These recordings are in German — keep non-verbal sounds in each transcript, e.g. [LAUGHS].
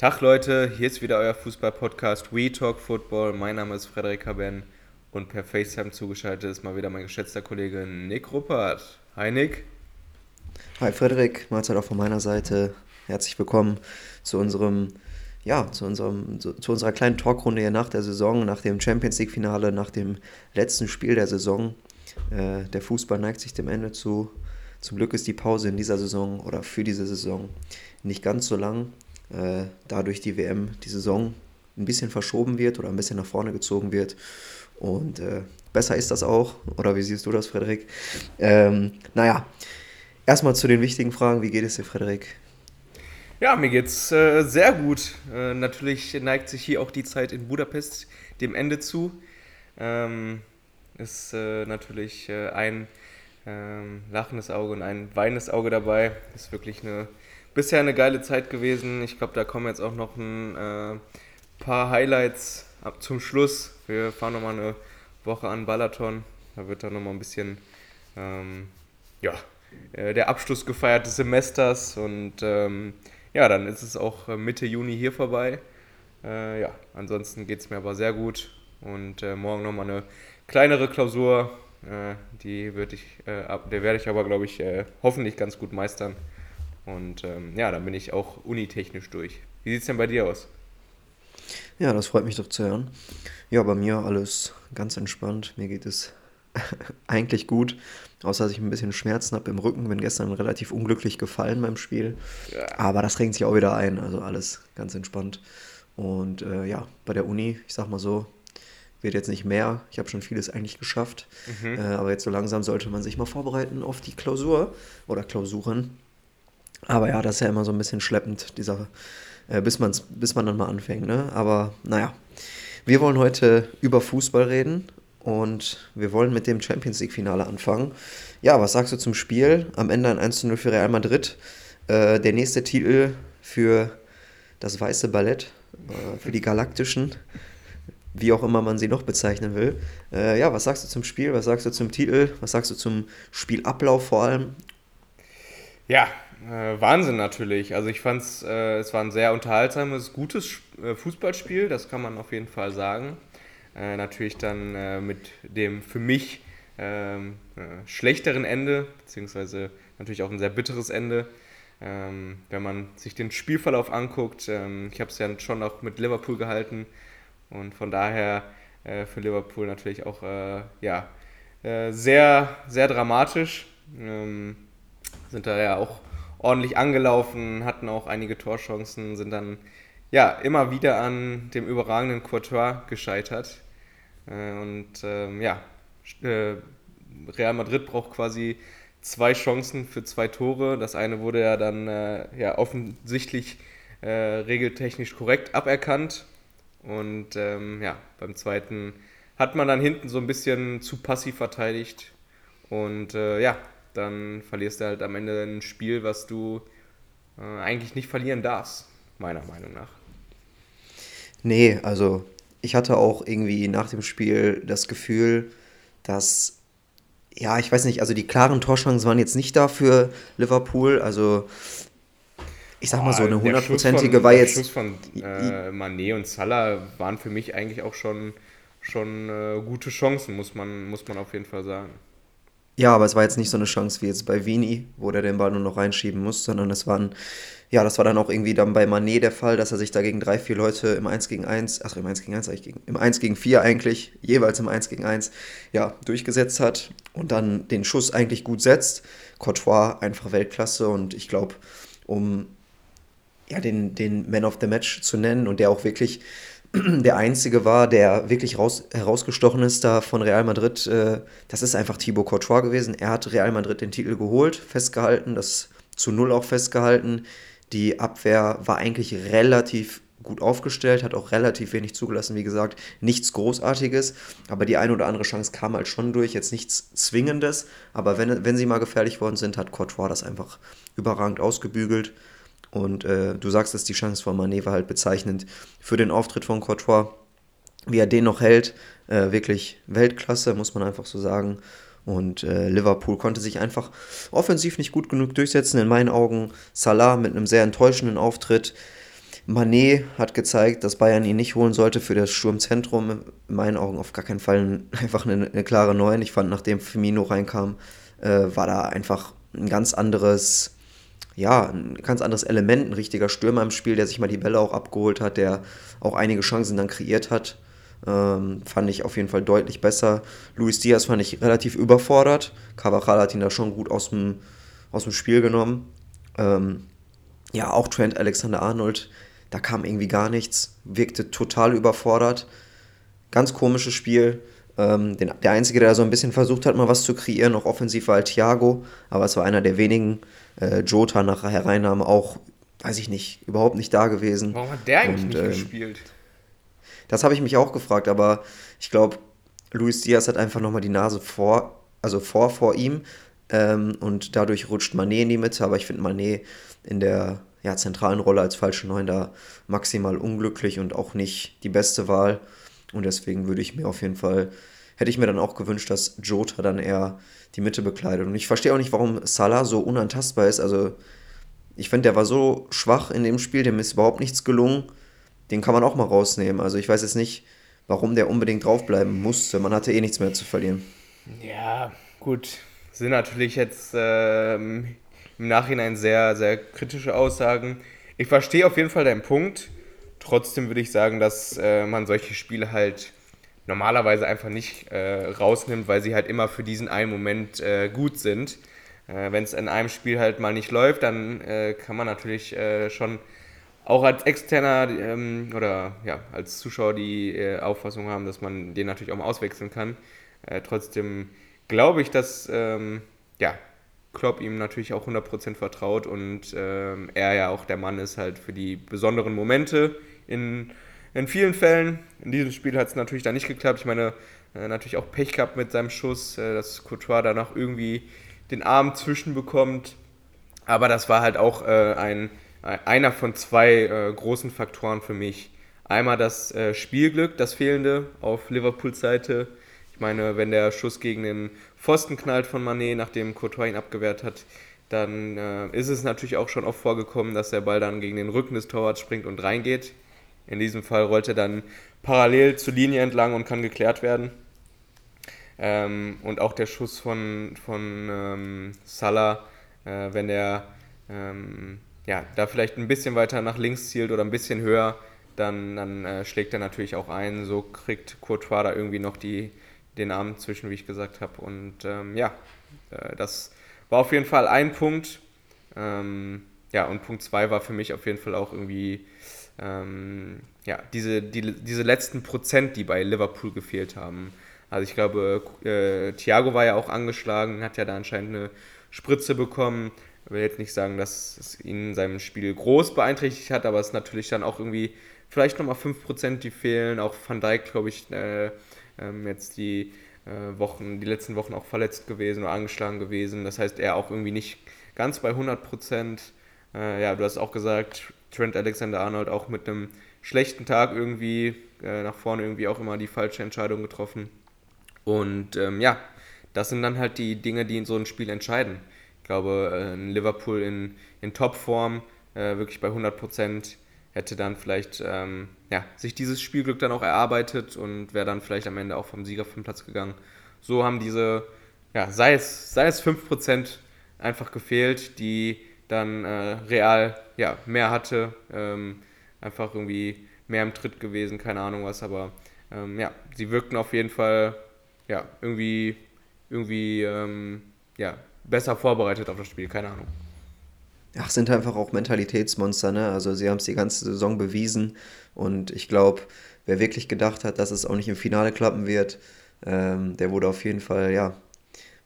Tag Leute, hier ist wieder euer Fußball-Podcast We Talk Football. Mein Name ist Frederik Haben und per FaceTime zugeschaltet ist mal wieder mein geschätzter Kollege Nick Ruppert. Hi Nick. Hi Frederik, Mahlzeit auch von meiner Seite. Herzlich willkommen zu unserem ja, zu, unserem, zu, zu, unserer kleinen Talkrunde hier nach der Saison, nach dem Champions League-Finale, nach dem letzten Spiel der Saison. Äh, der Fußball neigt sich dem Ende zu. Zum Glück ist die Pause in dieser Saison oder für diese Saison nicht ganz so lang äh, dadurch die WM, die Saison ein bisschen verschoben wird oder ein bisschen nach vorne gezogen wird. Und äh, besser ist das auch. Oder wie siehst du das, Frederik? Ähm, naja, erstmal zu den wichtigen Fragen. Wie geht es dir, Frederik? Ja, mir geht's äh, sehr gut. Äh, natürlich neigt sich hier auch die Zeit in Budapest dem Ende zu. Ähm, ist äh, natürlich äh, ein ähm, lachendes Auge und ein weinendes Auge dabei. Ist wirklich eine bisher eine geile Zeit gewesen. Ich glaube, da kommen jetzt auch noch ein äh, paar Highlights ab zum Schluss. Wir fahren nochmal eine Woche an Balaton. Da wird dann nochmal ein bisschen ähm, ja, äh, der Abschluss gefeiert des Semesters. Und ähm, ja, dann ist es auch äh, Mitte Juni hier vorbei. Äh, ja, ansonsten geht es mir aber sehr gut. Und äh, morgen nochmal eine kleinere Klausur. Äh, die, ich, der werde ich aber, glaube ich, hoffentlich ganz gut meistern. Und ähm, ja, dann bin ich auch unitechnisch durch. Wie sieht es denn bei dir aus? Ja, das freut mich doch zu hören. Ja, bei mir alles ganz entspannt. Mir geht es [LAUGHS] eigentlich gut, außer dass ich ein bisschen Schmerzen habe im Rücken. Bin gestern relativ unglücklich gefallen beim Spiel. Ja. Aber das regt sich auch wieder ein. Also alles ganz entspannt. Und äh, ja, bei der Uni, ich sag mal so, wird jetzt nicht mehr. Ich habe schon vieles eigentlich geschafft. Mhm. Äh, aber jetzt so langsam sollte man sich mal vorbereiten auf die Klausur oder Klausuren. Aber ja, das ist ja immer so ein bisschen schleppend, dieser, äh, bis, man's, bis man dann mal anfängt. Ne? Aber naja, wir wollen heute über Fußball reden und wir wollen mit dem Champions League-Finale anfangen. Ja, was sagst du zum Spiel? Am Ende ein 1-0 für Real Madrid. Äh, der nächste Titel für das weiße Ballett, äh, für die Galaktischen, wie auch immer man sie noch bezeichnen will. Äh, ja, was sagst du zum Spiel? Was sagst du zum Titel? Was sagst du zum Spielablauf vor allem? Ja, äh, Wahnsinn natürlich. Also ich fand äh, es war ein sehr unterhaltsames, gutes äh, Fußballspiel, das kann man auf jeden Fall sagen. Äh, natürlich dann äh, mit dem für mich ähm, äh, schlechteren Ende, beziehungsweise natürlich auch ein sehr bitteres Ende. Ähm, wenn man sich den Spielverlauf anguckt, ähm, ich habe es ja schon auch mit Liverpool gehalten und von daher für Liverpool natürlich auch ja, sehr, sehr dramatisch. Ähm, sind da ja auch ordentlich angelaufen, hatten auch einige Torchancen, sind dann ja immer wieder an dem überragenden Courtois gescheitert. Äh, und ähm, ja, äh, Real Madrid braucht quasi zwei Chancen für zwei Tore. Das eine wurde ja dann äh, ja offensichtlich äh, regeltechnisch korrekt aberkannt. Und ähm, ja, beim zweiten hat man dann hinten so ein bisschen zu passiv verteidigt. Und äh, ja, dann verlierst du halt am Ende ein Spiel, was du äh, eigentlich nicht verlieren darfst, meiner Meinung nach. Nee, also ich hatte auch irgendwie nach dem Spiel das Gefühl, dass, ja, ich weiß nicht, also die klaren Torchancen waren jetzt nicht da für Liverpool, also ich sag mal so, eine hundertprozentige war jetzt. Der Schuss von äh, Manet und Salah waren für mich eigentlich auch schon, schon äh, gute Chancen, muss man, muss man auf jeden Fall sagen. Ja, aber es war jetzt nicht so eine Chance wie jetzt bei Vini, wo der den Ball nur noch reinschieben muss, sondern es waren, ja, das war dann auch irgendwie dann bei Manet der Fall, dass er sich da gegen drei, vier Leute im 1 gegen 1, ach im 1 gegen 1 eigentlich, gegen, im 1 gegen 4 eigentlich, jeweils im 1 gegen 1, ja, durchgesetzt hat und dann den Schuss eigentlich gut setzt. Courtois einfach Weltklasse und ich glaube, um ja, den, den Man of the Match zu nennen und der auch wirklich [CLEARS THROAT] der Einzige war, der wirklich raus, herausgestochen ist da von Real Madrid. Äh, das ist einfach Thibaut Courtois gewesen. Er hat Real Madrid den Titel geholt, festgehalten, das zu Null auch festgehalten. Die Abwehr war eigentlich relativ gut aufgestellt, hat auch relativ wenig zugelassen, wie gesagt, nichts Großartiges, aber die eine oder andere Chance kam halt schon durch, jetzt nichts Zwingendes, aber wenn, wenn sie mal gefährlich worden sind, hat Courtois das einfach überragend ausgebügelt und äh, du sagst dass die Chance von Mané war halt bezeichnend für den Auftritt von Courtois. Wie er den noch hält, äh, wirklich Weltklasse, muss man einfach so sagen. Und äh, Liverpool konnte sich einfach offensiv nicht gut genug durchsetzen. In meinen Augen Salah mit einem sehr enttäuschenden Auftritt. Manet hat gezeigt, dass Bayern ihn nicht holen sollte für das Sturmzentrum. In meinen Augen auf gar keinen Fall [LAUGHS] einfach eine, eine klare 9. Ich fand, nachdem Firmino reinkam, äh, war da einfach ein ganz anderes, ja, ein ganz anderes Element, ein richtiger Stürmer im Spiel, der sich mal die Bälle auch abgeholt hat, der auch einige Chancen dann kreiert hat. Ähm, fand ich auf jeden Fall deutlich besser. Luis Diaz fand ich relativ überfordert. Cavachal hat ihn da schon gut aus dem, aus dem Spiel genommen. Ähm, ja, auch Trent Alexander-Arnold, da kam irgendwie gar nichts, wirkte total überfordert. Ganz komisches Spiel. Ähm, den, der Einzige, der so ein bisschen versucht hat, mal was zu kreieren, auch offensiv war halt Thiago, aber es war einer der wenigen. Äh, Jota nach Hereinnahme auch, weiß ich nicht, überhaupt nicht da gewesen. Warum hat der eigentlich Und, nicht ähm, gespielt? Das habe ich mich auch gefragt, aber ich glaube, Luis Diaz hat einfach nochmal die Nase vor, also vor vor ihm. Ähm, und dadurch rutscht Manet in die Mitte, aber ich finde Manet in der ja, zentralen Rolle als falsche Neun da maximal unglücklich und auch nicht die beste Wahl. Und deswegen würde ich mir auf jeden Fall, hätte ich mir dann auch gewünscht, dass Jota dann eher die Mitte bekleidet. Und ich verstehe auch nicht, warum Salah so unantastbar ist. Also ich finde, der war so schwach in dem Spiel, dem ist überhaupt nichts gelungen. Den kann man auch mal rausnehmen. Also ich weiß jetzt nicht, warum der unbedingt draufbleiben musste. Man hatte eh nichts mehr zu verlieren. Ja, gut. Sind natürlich jetzt ähm, im Nachhinein sehr, sehr kritische Aussagen. Ich verstehe auf jeden Fall deinen Punkt. Trotzdem würde ich sagen, dass äh, man solche Spiele halt normalerweise einfach nicht äh, rausnimmt, weil sie halt immer für diesen einen Moment äh, gut sind. Äh, Wenn es in einem Spiel halt mal nicht läuft, dann äh, kann man natürlich äh, schon auch als Externer ähm, oder ja, als Zuschauer die Auffassung haben, dass man den natürlich auch mal auswechseln kann. trotzdem glaube ich, dass ähm, ja, Klopp ihm natürlich auch 100% vertraut und ähm, er ja auch der Mann ist halt für die besonderen Momente in, in vielen Fällen. In diesem Spiel hat es natürlich dann nicht geklappt. Ich meine, äh, natürlich auch Pech gehabt mit seinem Schuss, äh, dass Courtois danach irgendwie den Arm zwischenbekommt. Aber das war halt auch äh, ein, einer von zwei großen Faktoren für mich. Einmal das Spielglück, das fehlende auf Liverpools Seite ich meine, wenn der Schuss gegen den Pfosten knallt von Manet, nachdem Courtois ihn abgewehrt hat, dann ist es natürlich auch schon oft vorgekommen, dass der Ball dann gegen den Rücken des Torwarts springt und reingeht. In diesem Fall rollt er dann parallel zur Linie entlang und kann geklärt werden. Ähm, und auch der Schuss von, von ähm, Salah, äh, wenn der ähm, ja, da vielleicht ein bisschen weiter nach links zielt oder ein bisschen höher, dann, dann äh, schlägt er natürlich auch ein. So kriegt Courtois da irgendwie noch die, den Arm zwischen, wie ich gesagt habe. Und ähm, ja, äh, das war auf jeden Fall ein Punkt. Ähm, ja, und Punkt zwei war für mich auf jeden Fall auch irgendwie ähm, ja, diese, die, diese letzten Prozent, die bei Liverpool gefehlt haben. Also ich glaube, äh, Thiago war ja auch angeschlagen, hat ja da anscheinend eine Spritze bekommen. Ich will jetzt nicht sagen, dass es ihn in seinem Spiel groß beeinträchtigt hat, aber es natürlich dann auch irgendwie vielleicht nochmal 5%, die fehlen. Auch Van Dijk, glaube ich, äh, ähm, jetzt die äh, Wochen, die letzten Wochen auch verletzt gewesen oder angeschlagen gewesen. Das heißt, er auch irgendwie nicht ganz bei 100 Prozent. Äh, ja, du hast auch gesagt, Trent Alexander-Arnold auch mit einem schlechten Tag irgendwie äh, nach vorne irgendwie auch immer die falsche Entscheidung getroffen. Und ähm, ja, das sind dann halt die Dinge, die in so einem Spiel entscheiden. Ich glaube, äh, Liverpool in, in Topform, äh, wirklich bei 100 Prozent, hätte dann vielleicht ähm, ja, sich dieses Spielglück dann auch erarbeitet und wäre dann vielleicht am Ende auch vom Sieger vom Platz gegangen. So haben diese, ja, sei es, sei es 5% einfach gefehlt, die dann äh, real ja, mehr hatte, ähm, einfach irgendwie mehr im Tritt gewesen, keine Ahnung was, aber ähm, ja, sie wirkten auf jeden Fall ja, irgendwie, irgendwie ähm, ja, besser vorbereitet auf das Spiel, keine Ahnung. Ach, sind einfach auch Mentalitätsmonster, ne? Also sie haben es die ganze Saison bewiesen und ich glaube, wer wirklich gedacht hat, dass es auch nicht im Finale klappen wird, ähm, der wurde auf jeden Fall, ja,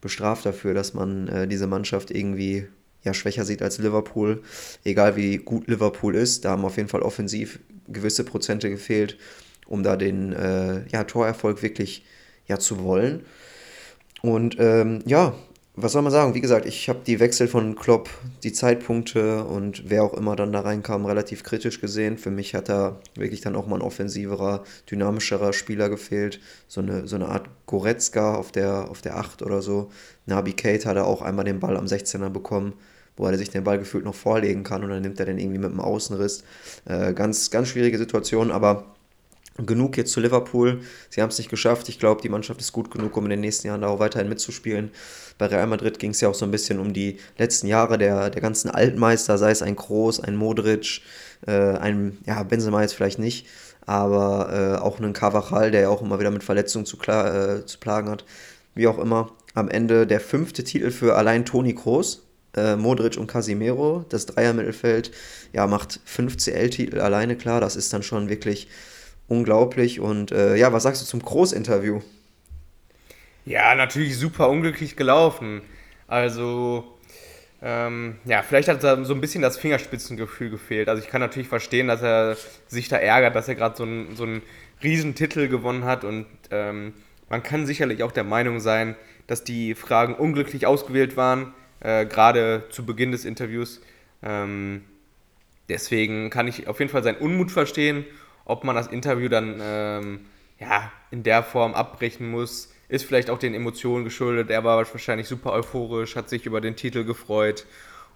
bestraft dafür, dass man äh, diese Mannschaft irgendwie ja, schwächer sieht als Liverpool. Egal wie gut Liverpool ist, da haben auf jeden Fall offensiv gewisse Prozente gefehlt, um da den äh, ja, Torerfolg wirklich ja, zu wollen. Und ähm, ja, was soll man sagen? Wie gesagt, ich habe die Wechsel von Klopp, die Zeitpunkte und wer auch immer dann da reinkam, relativ kritisch gesehen. Für mich hat da wirklich dann auch mal ein offensiverer, dynamischerer Spieler gefehlt. So eine, so eine Art Goretzka auf der, auf der 8 oder so. Nabi Kate hat er auch einmal den Ball am 16er bekommen. Wo er sich den Ball gefühlt noch vorlegen kann und dann nimmt er den irgendwie mit dem Außenriss. Äh, ganz, ganz schwierige Situation, aber genug jetzt zu Liverpool. Sie haben es nicht geschafft. Ich glaube, die Mannschaft ist gut genug, um in den nächsten Jahren da auch weiterhin mitzuspielen. Bei Real Madrid ging es ja auch so ein bisschen um die letzten Jahre der, der ganzen Altmeister, sei es ein Kroos, ein Modric, äh, ein, ja, Benzema jetzt vielleicht nicht, aber äh, auch einen Carvajal, der ja auch immer wieder mit Verletzungen zu, äh, zu plagen hat. Wie auch immer, am Ende der fünfte Titel für allein Toni Kroos, äh, Modric und Casimiro. Das Dreiermittelfeld ja, macht fünf CL-Titel alleine klar. Das ist dann schon wirklich unglaublich. Und äh, ja, was sagst du zum Groß-Interview? Ja, natürlich super unglücklich gelaufen. Also, ähm, ja, vielleicht hat da so ein bisschen das Fingerspitzengefühl gefehlt. Also ich kann natürlich verstehen, dass er sich da ärgert, dass er gerade so, ein, so einen Riesentitel gewonnen hat. Und ähm, man kann sicherlich auch der Meinung sein, dass die Fragen unglücklich ausgewählt waren, äh, gerade zu Beginn des Interviews. Ähm, deswegen kann ich auf jeden Fall seinen Unmut verstehen ob man das Interview dann ähm, ja, in der Form abbrechen muss, ist vielleicht auch den Emotionen geschuldet. Er war wahrscheinlich super euphorisch, hat sich über den Titel gefreut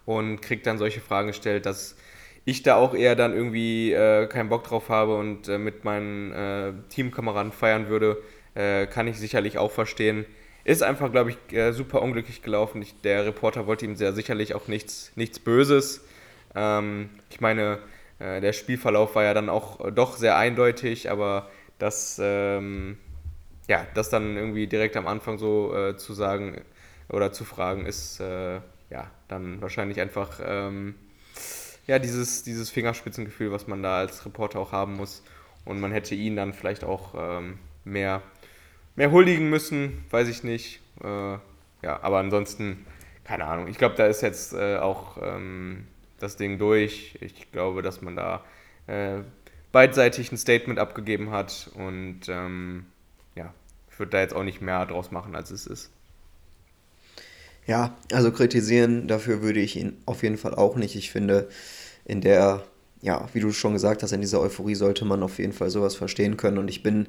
und kriegt dann solche Fragen gestellt, dass ich da auch eher dann irgendwie äh, keinen Bock drauf habe und äh, mit meinen äh, Teamkameraden feiern würde, äh, kann ich sicherlich auch verstehen. Ist einfach, glaube ich, äh, super unglücklich gelaufen. Ich, der Reporter wollte ihm sehr sicherlich auch nichts, nichts Böses. Ähm, ich meine, äh, der Spielverlauf war ja dann auch äh, doch sehr eindeutig, aber das, ähm, ja, das dann irgendwie direkt am Anfang so äh, zu sagen oder zu fragen, ist äh, ja dann wahrscheinlich einfach ähm, ja, dieses, dieses Fingerspitzengefühl, was man da als Reporter auch haben muss. Und man hätte ihn dann vielleicht auch ähm, mehr, mehr huldigen müssen, weiß ich nicht. Äh, ja, aber ansonsten, keine Ahnung. Ich glaube, da ist jetzt äh, auch ähm, das Ding durch. Ich glaube, dass man da äh, beidseitig ein Statement abgegeben hat und ähm, ja, ich würde da jetzt auch nicht mehr draus machen, als es ist. Ja, also kritisieren, dafür würde ich ihn auf jeden Fall auch nicht. Ich finde, in der, ja, wie du schon gesagt hast, in dieser Euphorie sollte man auf jeden Fall sowas verstehen können. Und ich bin,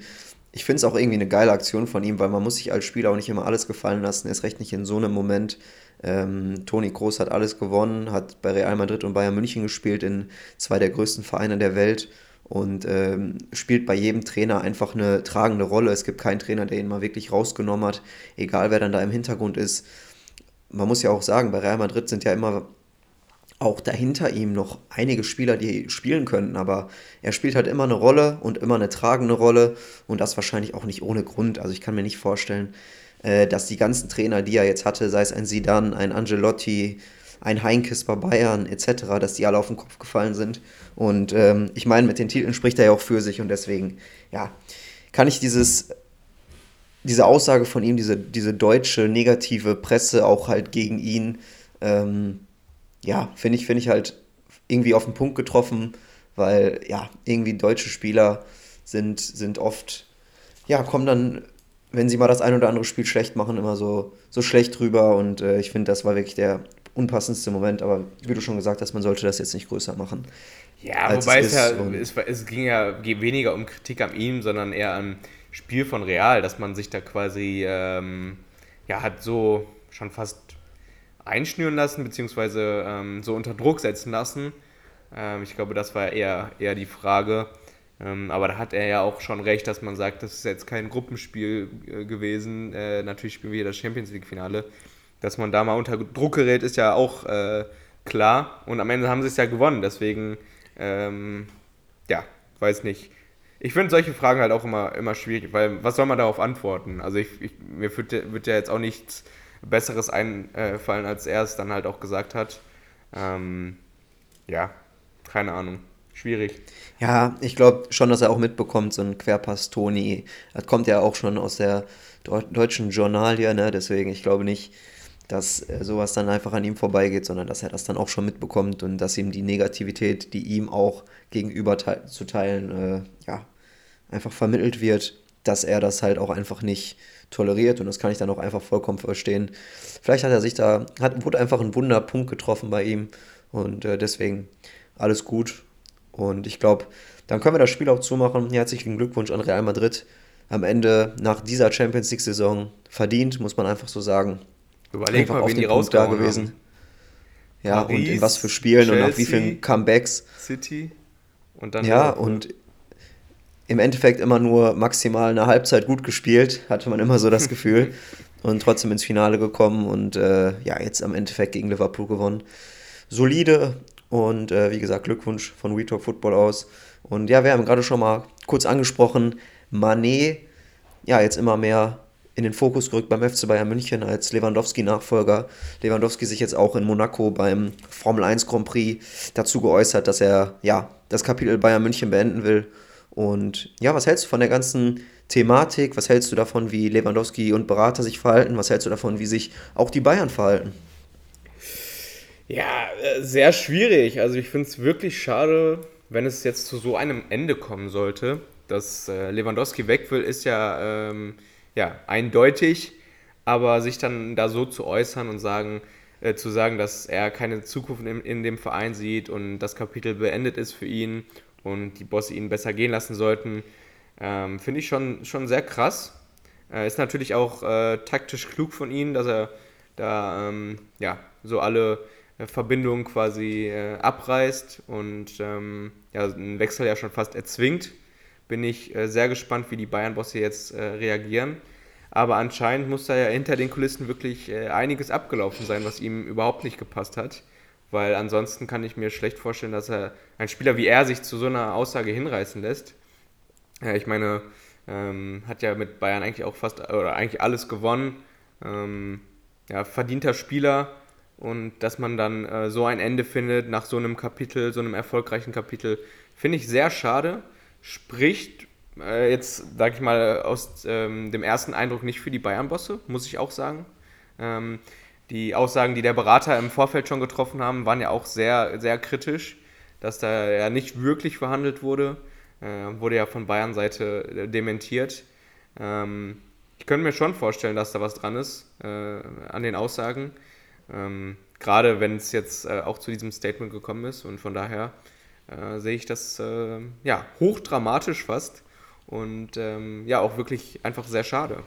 ich finde es auch irgendwie eine geile Aktion von ihm, weil man muss sich als Spieler auch nicht immer alles gefallen lassen, erst recht nicht in so einem Moment. Ähm, Toni Kroos hat alles gewonnen, hat bei Real Madrid und Bayern München gespielt, in zwei der größten Vereine der Welt und ähm, spielt bei jedem Trainer einfach eine tragende Rolle. Es gibt keinen Trainer, der ihn mal wirklich rausgenommen hat, egal wer dann da im Hintergrund ist. Man muss ja auch sagen, bei Real Madrid sind ja immer auch dahinter ihm noch einige Spieler, die spielen könnten, aber er spielt halt immer eine Rolle und immer eine tragende Rolle und das wahrscheinlich auch nicht ohne Grund. Also ich kann mir nicht vorstellen, äh, dass die ganzen Trainer, die er jetzt hatte, sei es ein Sidan, ein Angelotti, ein Heinkes bei Bayern etc., dass die alle auf den Kopf gefallen sind. Und ähm, ich meine, mit den Titeln spricht er ja auch für sich und deswegen, ja, kann ich dieses, diese Aussage von ihm, diese, diese deutsche negative Presse auch halt gegen ihn, ähm, ja, finde ich, finde ich halt irgendwie auf den Punkt getroffen, weil ja, irgendwie deutsche Spieler sind, sind oft, ja, kommen dann wenn sie mal das ein oder andere Spiel schlecht machen, immer so, so schlecht drüber. Und äh, ich finde, das war wirklich der unpassendste Moment. Aber wie du schon gesagt hast, man sollte das jetzt nicht größer machen. Ja, wobei es, es ja, es, es, ging ja weniger um Kritik an ihm, sondern eher am Spiel von Real, dass man sich da quasi ähm, ja, hat so schon fast einschnüren lassen, beziehungsweise ähm, so unter Druck setzen lassen. Ähm, ich glaube, das war eher, eher die Frage. Ähm, aber da hat er ja auch schon recht, dass man sagt, das ist jetzt kein Gruppenspiel äh, gewesen. Äh, natürlich spielen wir hier das Champions League-Finale. Dass man da mal unter Druck gerät, ist ja auch äh, klar. Und am Ende haben sie es ja gewonnen. Deswegen, ähm, ja, weiß nicht. Ich finde solche Fragen halt auch immer, immer schwierig, weil was soll man darauf antworten? Also ich, ich, mir wird, wird ja jetzt auch nichts Besseres einfallen, als er es dann halt auch gesagt hat. Ähm, ja, keine Ahnung. Schwierig. Ja, ich glaube schon, dass er auch mitbekommt, so ein Querpass Toni. Das kommt ja auch schon aus der deutschen Journalie, ne? Deswegen, ich glaube nicht, dass sowas dann einfach an ihm vorbeigeht, sondern dass er das dann auch schon mitbekommt und dass ihm die Negativität, die ihm auch gegenüber zu teilen, äh, ja, einfach vermittelt wird, dass er das halt auch einfach nicht toleriert und das kann ich dann auch einfach vollkommen verstehen. Vielleicht hat er sich da, hat, wurde einfach ein Wunderpunkt getroffen bei ihm und äh, deswegen alles gut und ich glaube, dann können wir das Spiel auch zumachen. Herzlichen Glückwunsch an Real Madrid. Am Ende nach dieser Champions League-Saison verdient, muss man einfach so sagen. Überleg einfach mal, wen die rausgehauen gewesen. Haben. Ja, Paris, und in was für Spielen Chelsea, und nach wie vielen Comebacks. City und dann. Ja, und im Endeffekt immer nur maximal eine Halbzeit gut gespielt, hatte man immer so das [LAUGHS] Gefühl. und trotzdem ins Finale gekommen und äh, ja, jetzt am Endeffekt gegen Liverpool gewonnen. Solide und äh, wie gesagt, Glückwunsch von We Talk Football aus. Und ja, wir haben gerade schon mal kurz angesprochen, Manet, ja, jetzt immer mehr in den Fokus gerückt beim FC Bayern München als Lewandowski-Nachfolger. Lewandowski sich jetzt auch in Monaco beim Formel 1 Grand Prix dazu geäußert, dass er ja das Kapitel Bayern München beenden will. Und ja, was hältst du von der ganzen Thematik? Was hältst du davon, wie Lewandowski und Berater sich verhalten? Was hältst du davon, wie sich auch die Bayern verhalten? Ja, äh, sehr schwierig. Also ich finde es wirklich schade, wenn es jetzt zu so einem Ende kommen sollte. Dass äh, Lewandowski weg will, ist ja, ähm, ja eindeutig. Aber sich dann da so zu äußern und sagen, äh, zu sagen, dass er keine Zukunft in, in, dem Verein sieht und das Kapitel beendet ist für ihn und die Bosse ihn besser gehen lassen sollten, ähm, finde ich schon, schon sehr krass. Äh, ist natürlich auch äh, taktisch klug von ihm, dass er da ähm, ja, so alle äh, Verbindungen quasi äh, abreißt und ähm, ja, einen Wechsel ja schon fast erzwingt. Bin ich äh, sehr gespannt, wie die Bayern-Bosse jetzt äh, reagieren. Aber anscheinend muss da ja hinter den Kulissen wirklich einiges abgelaufen sein, was ihm überhaupt nicht gepasst hat. Weil ansonsten kann ich mir schlecht vorstellen, dass er ein Spieler wie er sich zu so einer Aussage hinreißen lässt. Ja, ich meine, ähm, hat ja mit Bayern eigentlich auch fast oder eigentlich alles gewonnen. Ähm, ja, verdienter Spieler und dass man dann äh, so ein Ende findet nach so einem Kapitel, so einem erfolgreichen Kapitel, finde ich sehr schade. Spricht äh, jetzt, sag ich mal, aus ähm, dem ersten Eindruck nicht für die Bayern-Bosse, muss ich auch sagen. Ähm, die Aussagen, die der Berater im Vorfeld schon getroffen haben, waren ja auch sehr, sehr kritisch, dass da ja nicht wirklich verhandelt wurde. Äh, wurde ja von Bayern-Seite äh, dementiert. Ähm, ich könnte mir schon vorstellen, dass da was dran ist äh, an den Aussagen. Ähm, Gerade wenn es jetzt äh, auch zu diesem Statement gekommen ist und von daher äh, sehe ich das äh, ja hochdramatisch fast und ähm, ja auch wirklich einfach sehr schade.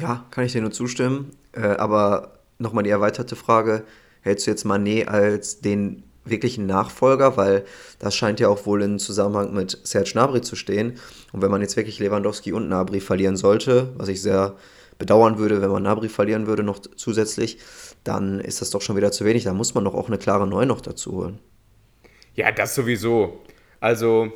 Ja, kann ich dir nur zustimmen. aber nochmal die erweiterte Frage: Hältst du jetzt Manet als den wirklichen Nachfolger, weil das scheint ja auch wohl in Zusammenhang mit Serge Gnabry zu stehen. Und wenn man jetzt wirklich Lewandowski und Gnabry verlieren sollte, was ich sehr bedauern würde, wenn man Gnabry verlieren würde noch zusätzlich, dann ist das doch schon wieder zu wenig. Da muss man doch auch eine klare Neun noch dazu holen. Ja, das sowieso. Also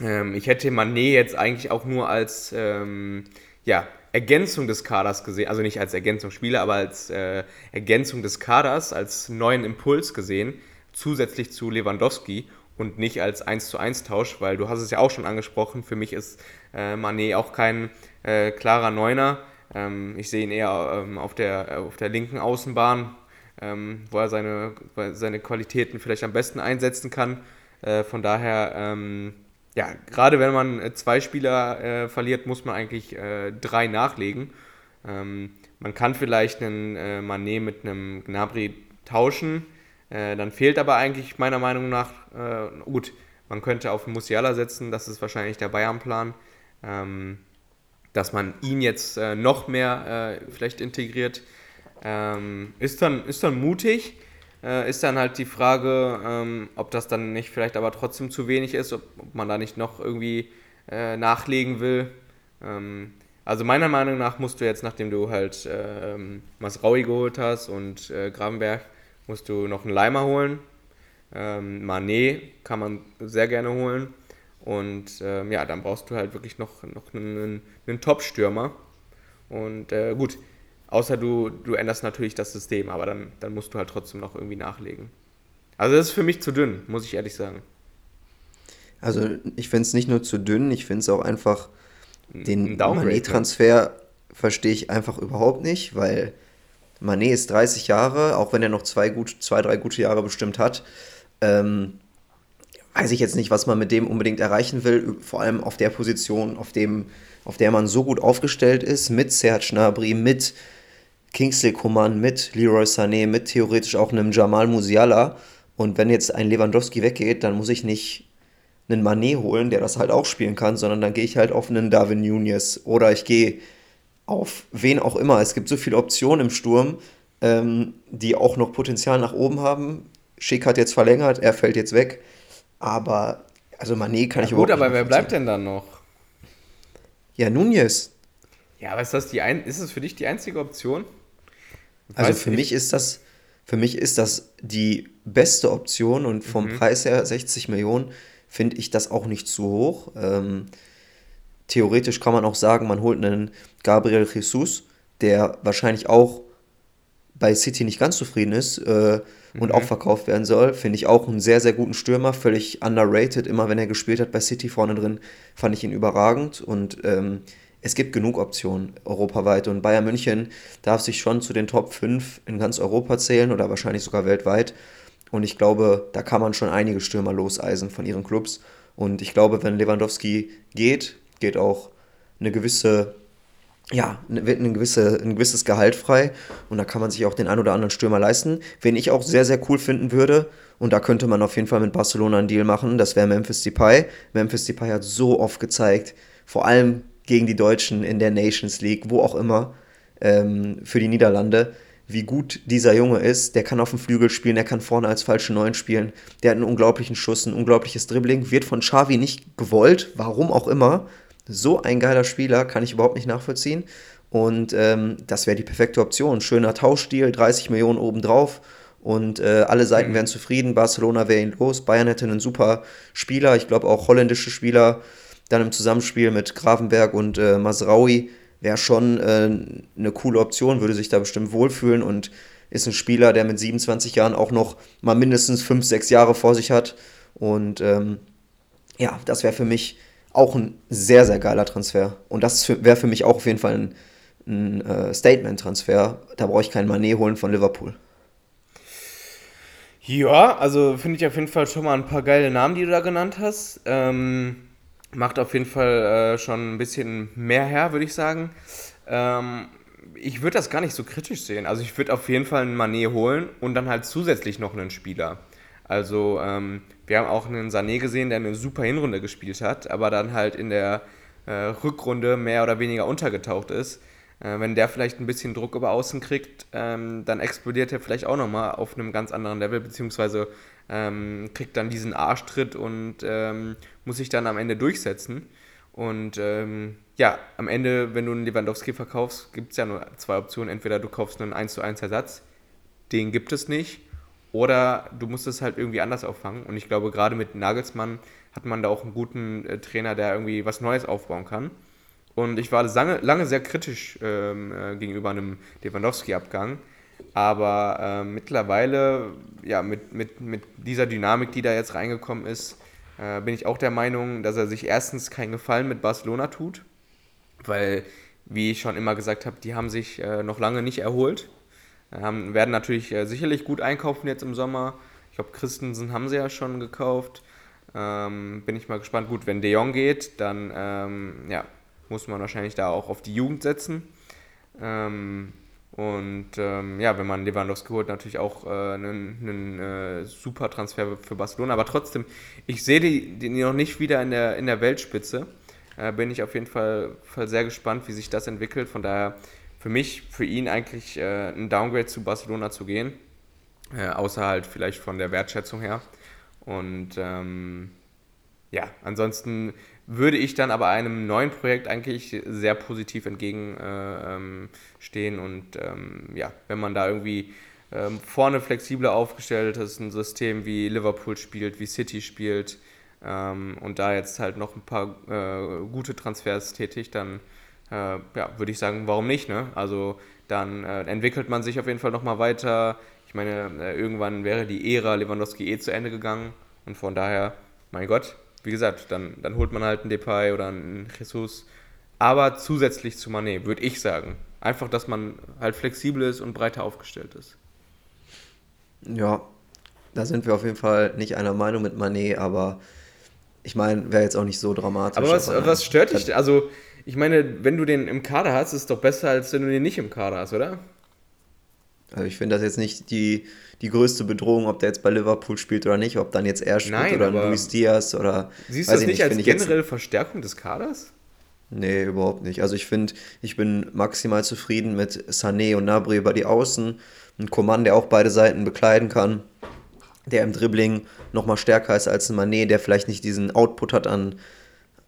ähm, ich hätte Manet jetzt eigentlich auch nur als ähm, ja, Ergänzung des Kaders gesehen, also nicht als Ergänzungsspieler, aber als äh, Ergänzung des Kaders, als neuen Impuls gesehen zusätzlich zu Lewandowski und nicht als 1 zu 1 Tausch, weil du hast es ja auch schon angesprochen, für mich ist äh, Manet auch kein äh, klarer Neuner. Ähm, ich sehe ihn eher ähm, auf, der, auf der linken Außenbahn, ähm, wo er seine, seine Qualitäten vielleicht am besten einsetzen kann. Äh, von daher, ähm, ja, gerade wenn man äh, zwei Spieler äh, verliert, muss man eigentlich äh, drei nachlegen. Ähm, man kann vielleicht einen äh, Manet mit einem Gnabry tauschen, äh, dann fehlt aber eigentlich meiner Meinung nach, äh, gut, man könnte auf Musiala setzen, das ist wahrscheinlich der Bayern-Plan, ähm, dass man ihn jetzt äh, noch mehr vielleicht integriert. Ähm, ist, dann, ist dann mutig, äh, ist dann halt die Frage, ähm, ob das dann nicht vielleicht aber trotzdem zu wenig ist, ob, ob man da nicht noch irgendwie äh, nachlegen will. Ähm, also meiner Meinung nach musst du jetzt, nachdem du halt ähm, Masraui geholt hast und Gravenberg, musst du noch einen Leimer holen. Ähm, Manet kann man sehr gerne holen. Und ähm, ja, dann brauchst du halt wirklich noch, noch einen, einen Top-Stürmer. Und äh, gut, außer du, du änderst natürlich das System, aber dann, dann musst du halt trotzdem noch irgendwie nachlegen. Also das ist für mich zu dünn, muss ich ehrlich sagen. Also ich finde es nicht nur zu dünn, ich finde es auch einfach, den Manet-Transfer verstehe ich einfach überhaupt nicht, weil Manet ist 30 Jahre, auch wenn er noch zwei, gut, zwei drei gute Jahre bestimmt hat. Ähm, weiß ich jetzt nicht, was man mit dem unbedingt erreichen will, vor allem auf der Position, auf, dem, auf der man so gut aufgestellt ist, mit Serge Gnabry, mit Kingsley Coman, mit Leroy Sané, mit theoretisch auch einem Jamal Musiala. Und wenn jetzt ein Lewandowski weggeht, dann muss ich nicht einen Manet holen, der das halt auch spielen kann, sondern dann gehe ich halt auf einen Darwin Nunez oder ich gehe auf wen auch immer. Es gibt so viele Optionen im Sturm. ähm, die auch noch Potenzial nach oben haben. Schick hat jetzt verlängert, er fällt jetzt weg. Aber, also Mané kann ja, ich gut, überhaupt nicht. Gut, aber wer bleibt denn dann noch? Ja, Nunez. Ja, aber ist das die ein ist es für dich die einzige Option? Also für mich ist das für mich ist das die beste Option und vom mhm. Preis her 60 Millionen finde ich das auch nicht zu hoch. Ähm, theoretisch kann man auch sagen, man holt einen Gabriel Jesus, der wahrscheinlich auch bei City nicht ganz zufrieden ist äh, und mhm. auch verkauft werden soll. Finde ich auch einen sehr, sehr guten Stürmer, völlig underrated. Immer wenn er gespielt hat bei City vorne drin, fand ich ihn überragend und ähm, es gibt genug Optionen europaweit und Bayern München darf sich schon zu den Top 5 in ganz Europa zählen oder wahrscheinlich sogar weltweit. Und ich glaube, da kann man schon einige Stürmer loseisen von ihren Clubs. Und ich glaube, wenn Lewandowski geht, geht auch eine gewisse, ja, wird ein, gewisse, ein gewisses Gehalt frei. Und da kann man sich auch den ein oder anderen Stürmer leisten. Wen ich auch sehr, sehr cool finden würde, und da könnte man auf jeden Fall mit Barcelona einen Deal machen, das wäre Memphis Depay. Memphis Depay hat so oft gezeigt, vor allem gegen die Deutschen in der Nations League, wo auch immer, ähm, für die Niederlande, wie gut dieser Junge ist. Der kann auf dem Flügel spielen, der kann vorne als falsche Neun spielen. Der hat einen unglaublichen Schuss, ein unglaubliches Dribbling, wird von Xavi nicht gewollt, warum auch immer. So ein geiler Spieler kann ich überhaupt nicht nachvollziehen. Und ähm, das wäre die perfekte Option. Schöner Tauschstil, 30 Millionen obendrauf. Und äh, alle Seiten mhm. wären zufrieden. Barcelona wäre ihn los. Bayern hätte einen super Spieler. Ich glaube auch holländische Spieler dann im Zusammenspiel mit Gravenberg und äh, Masraui wäre schon äh, eine coole Option, würde sich da bestimmt wohlfühlen und ist ein Spieler, der mit 27 Jahren auch noch mal mindestens 5, 6 Jahre vor sich hat. Und ähm, ja, das wäre für mich auch ein sehr, sehr geiler Transfer. Und das wäre für mich auch auf jeden Fall ein, ein äh, Statement-Transfer. Da brauche ich keinen Manet holen von Liverpool. Ja, also finde ich auf jeden Fall schon mal ein paar geile Namen, die du da genannt hast. Ähm, macht auf jeden Fall äh, schon ein bisschen mehr her, würde ich sagen. Ähm, ich würde das gar nicht so kritisch sehen. Also ich würde auf jeden Fall einen Manet holen und dann halt zusätzlich noch einen Spieler. Also ähm, wir haben auch einen Sané gesehen, der eine super Hinrunde gespielt hat, aber dann halt in der äh, Rückrunde mehr oder weniger untergetaucht ist. Äh, wenn der vielleicht ein bisschen Druck über außen kriegt, ähm, dann explodiert er vielleicht auch nochmal auf einem ganz anderen Level, beziehungsweise ähm, kriegt dann diesen Arschtritt und ähm, muss sich dann am Ende durchsetzen. Und ähm, ja, am Ende, wenn du einen Lewandowski verkaufst, gibt es ja nur zwei Optionen. Entweder du kaufst einen 1 zu 1 Ersatz, den gibt es nicht, oder du musst es halt irgendwie anders auffangen. Und ich glaube, gerade mit Nagelsmann hat man da auch einen guten äh, Trainer, der irgendwie was Neues aufbauen kann. Und ich war lange, lange sehr kritisch ähm, äh, gegenüber einem Lewandowski-Abgang. Aber äh, mittlerweile, ja, mit, mit, mit dieser Dynamik, die da jetzt reingekommen ist, äh, bin ich auch der Meinung, dass er sich erstens keinen Gefallen mit Barcelona tut, weil, wie ich schon immer gesagt habe, die haben sich äh, noch lange nicht erholt. Haben, werden natürlich äh, sicherlich gut einkaufen jetzt im Sommer. Ich glaube, Christensen haben sie ja schon gekauft. Ähm, bin ich mal gespannt. Gut, wenn De Jong geht, dann ähm, ja, muss man wahrscheinlich da auch auf die Jugend setzen. Ähm, und ähm, ja, wenn man Lewandowski holt, natürlich auch äh, einen, einen äh, super Transfer für Barcelona. Aber trotzdem, ich sehe die, die noch nicht wieder in der, in der Weltspitze. Äh, bin ich auf jeden Fall, Fall sehr gespannt, wie sich das entwickelt. Von daher für mich, für ihn eigentlich äh, ein Downgrade zu Barcelona zu gehen. Äh, außer halt vielleicht von der Wertschätzung her. Und ähm, ja, ansonsten würde ich dann aber einem neuen Projekt eigentlich sehr positiv entgegenstehen. Äh, ähm, und ähm, ja, wenn man da irgendwie ähm, vorne flexibler aufgestellt ist, ein System wie Liverpool spielt, wie City spielt und da jetzt halt noch ein paar äh, gute Transfers tätigt, dann äh, ja, würde ich sagen, warum nicht? Ne? Also dann entwickelt man sich auf jeden Fall nochmal weiter. Ich meine, irgendwann wäre die Ära Lewandowski eh zu Ende gegangen und von daher, mein Gott, wie gesagt, dann, dann holt man halt einen Depay oder einen Jesus. Aber zusätzlich zu Manet, würde ich sagen. Einfach, dass man halt flexibel ist und breiter aufgestellt ist. Ja, da sind wir auf jeden Fall nicht einer Meinung mit Manet, aber ich meine, wäre jetzt auch nicht so dramatisch. Aber was, aber was stört dich? Also, ich meine, wenn du den im Kader hast, ist es doch besser, als wenn du den nicht im Kader hast, oder? Also ich finde das jetzt nicht die, die größte Bedrohung, ob der jetzt bei Liverpool spielt oder nicht, ob dann jetzt er spielt Nein, oder Luis Diaz oder. Siehst du das nicht, als generelle Verstärkung des Kaders? Nee, überhaupt nicht. Also ich finde, ich bin maximal zufrieden mit Sané und Nabri über die Außen, Ein Coman, der auch beide Seiten bekleiden kann, der im Dribbling nochmal stärker ist als ein Manet, der vielleicht nicht diesen Output hat an,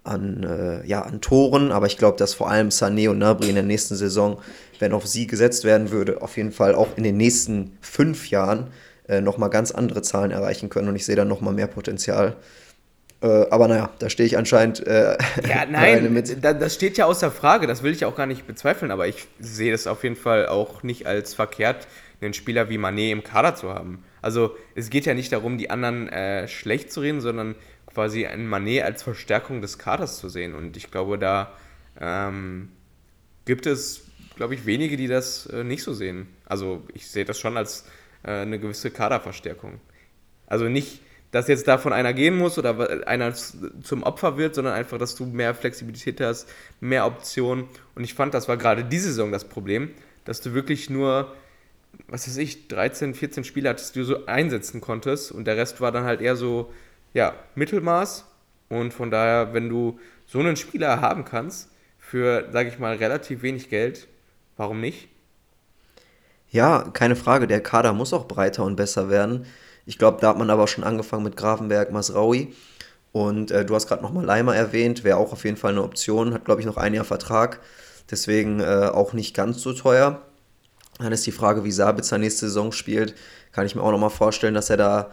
an, äh, ja, an Toren, aber ich glaube, dass vor allem Sané und Nabri in der nächsten Saison, wenn auf sie gesetzt werden würde, auf jeden Fall auch in den nächsten fünf Jahren äh, nochmal ganz andere Zahlen erreichen können und ich sehe da nochmal mehr Potenzial. Äh, aber naja, da stehe ich anscheinend. Äh, [LAUGHS] ja, [LAUGHS] nein, mit. das steht ja außer Frage, das will ich auch gar nicht bezweifeln, aber ich sehe das auf jeden Fall auch nicht als verkehrt, einen Spieler wie Manet im Kader zu haben. Also es geht ja nicht darum, die anderen äh, schlecht zu reden, sondern quasi einen Manet als Verstärkung des Kaders zu sehen. Und ich glaube, da ähm, gibt es, glaube ich, wenige, die das äh, nicht so sehen. Also ich sehe das schon als äh, eine gewisse Kaderverstärkung. Also nicht, dass jetzt davon einer gehen muss oder einer zum Opfer wird, sondern einfach, dass du mehr Flexibilität hast, mehr Optionen. Und ich fand, das war gerade diese Saison das Problem, dass du wirklich nur, was weiß ich, 13, 14 Spiele hattest, die du so einsetzen konntest und der Rest war dann halt eher so, ja, Mittelmaß. Und von daher, wenn du so einen Spieler haben kannst, für, sage ich mal, relativ wenig Geld, warum nicht? Ja, keine Frage. Der Kader muss auch breiter und besser werden. Ich glaube, da hat man aber schon angefangen mit Grafenberg, Masraui. Und äh, du hast gerade nochmal Leimer erwähnt, wäre auch auf jeden Fall eine Option, hat, glaube ich, noch ein Jahr Vertrag. Deswegen äh, auch nicht ganz so teuer. Dann ist die Frage, wie Sabitzer nächste Saison spielt. Kann ich mir auch nochmal vorstellen, dass er da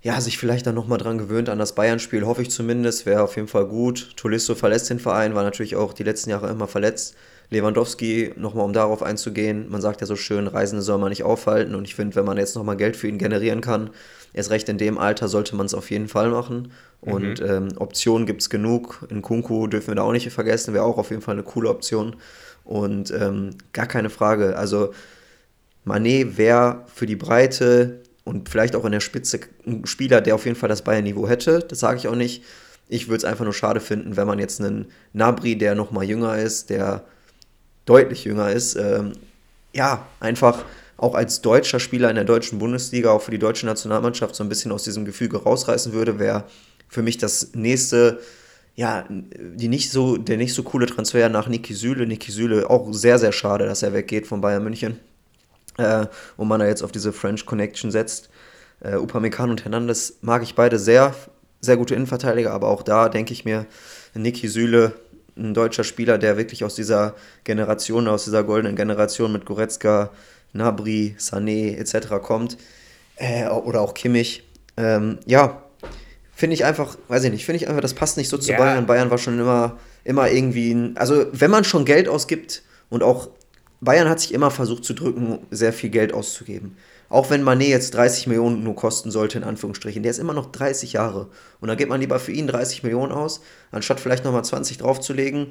ja, sich vielleicht dann nochmal dran gewöhnt an das Bayern-Spiel, hoffe ich zumindest. Wäre auf jeden Fall gut. Tolisso verlässt den Verein, war natürlich auch die letzten Jahre immer verletzt. Lewandowski, nochmal um darauf einzugehen, man sagt ja so schön, Reisende soll man nicht aufhalten und ich finde, wenn man jetzt nochmal Geld für ihn generieren kann, erst recht in dem Alter sollte man es auf jeden Fall machen und mhm. ähm, Optionen gibt es genug. In Kunku dürfen wir da auch nicht vergessen, wäre auch auf jeden Fall eine coole Option und ähm, gar keine Frage, also Manet wäre für die Breite und vielleicht auch in der Spitze ein Spieler, der auf jeden Fall das Bayern-Niveau hätte, das sage ich auch nicht. Ich würde es einfach nur schade finden, wenn man jetzt einen Nabri, der nochmal jünger ist, der deutlich jünger ist, ähm, ja, einfach auch als deutscher Spieler in der deutschen Bundesliga, auch für die deutsche Nationalmannschaft so ein bisschen aus diesem Gefüge rausreißen würde, wäre für mich das nächste, ja, die nicht so, der nicht so coole Transfer nach Niki Süle. Niki Süle auch sehr, sehr schade, dass er weggeht von Bayern München äh, und man da jetzt auf diese French Connection setzt. Äh, Upamecano und Hernandez mag ich beide sehr, sehr gute Innenverteidiger, aber auch da denke ich mir, Niki Süle ein deutscher Spieler, der wirklich aus dieser Generation, aus dieser goldenen Generation mit Goretzka, Nabri, Sané etc. kommt. Äh, oder auch Kimmich. Ähm, ja, finde ich einfach, weiß ich nicht, finde ich einfach, das passt nicht so zu ja. Bayern. Bayern war schon immer, immer irgendwie, ein, also wenn man schon Geld ausgibt und auch Bayern hat sich immer versucht zu drücken, sehr viel Geld auszugeben. Auch wenn Manet jetzt 30 Millionen nur kosten sollte, in Anführungsstrichen, der ist immer noch 30 Jahre. Und da gibt man lieber für ihn 30 Millionen aus, anstatt vielleicht nochmal 20 draufzulegen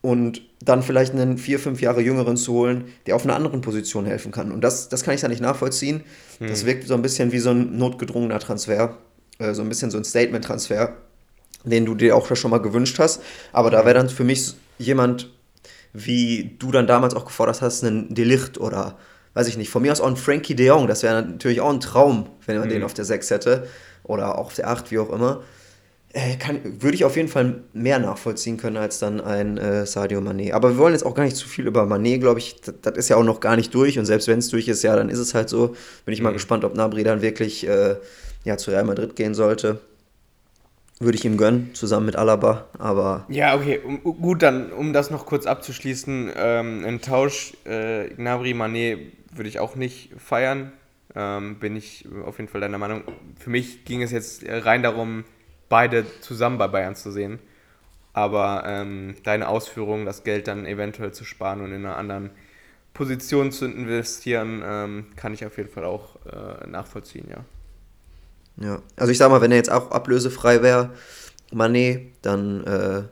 und dann vielleicht einen 4, 5 Jahre jüngeren zu holen, der auf einer anderen Position helfen kann. Und das, das kann ich da nicht nachvollziehen. Hm. Das wirkt so ein bisschen wie so ein notgedrungener Transfer, äh, so ein bisschen so ein Statement-Transfer, den du dir auch schon mal gewünscht hast. Aber da wäre dann für mich jemand, wie du dann damals auch gefordert hast, einen Delicht oder weiß ich nicht, von mir aus auch ein Frankie de Jong, das wäre natürlich auch ein Traum, wenn man mhm. den auf der 6 hätte oder auch auf der 8, wie auch immer. Äh, kann, würde ich auf jeden Fall mehr nachvollziehen können als dann ein äh, Sadio Mané. Aber wir wollen jetzt auch gar nicht zu viel über Mané, glaube ich. Das, das, ist ja auch noch gar nicht durch und selbst wenn es durch ist, ja, dann ist es halt so. Bin ich mhm. mal gespannt, ob Nabri dann wirklich äh, ja, zu Real Madrid gehen sollte. Würde ich ihm gönnen, zusammen mit Alaba, aber. Ja, okay, um, gut, dann, um das noch kurz abzuschließen, ähm, ein Tausch äh, Gnabry Mané würde ich auch nicht feiern. Ähm, bin ich auf jeden Fall deiner Meinung. Für mich ging es jetzt rein darum, beide zusammen bei Bayern zu sehen. Aber ähm, deine Ausführung, das Geld dann eventuell zu sparen und in einer anderen Position zu investieren, ähm, kann ich auf jeden Fall auch äh, nachvollziehen, ja. Ja, also ich sag mal, wenn er jetzt auch ablösefrei wäre, Mané, dann, äh,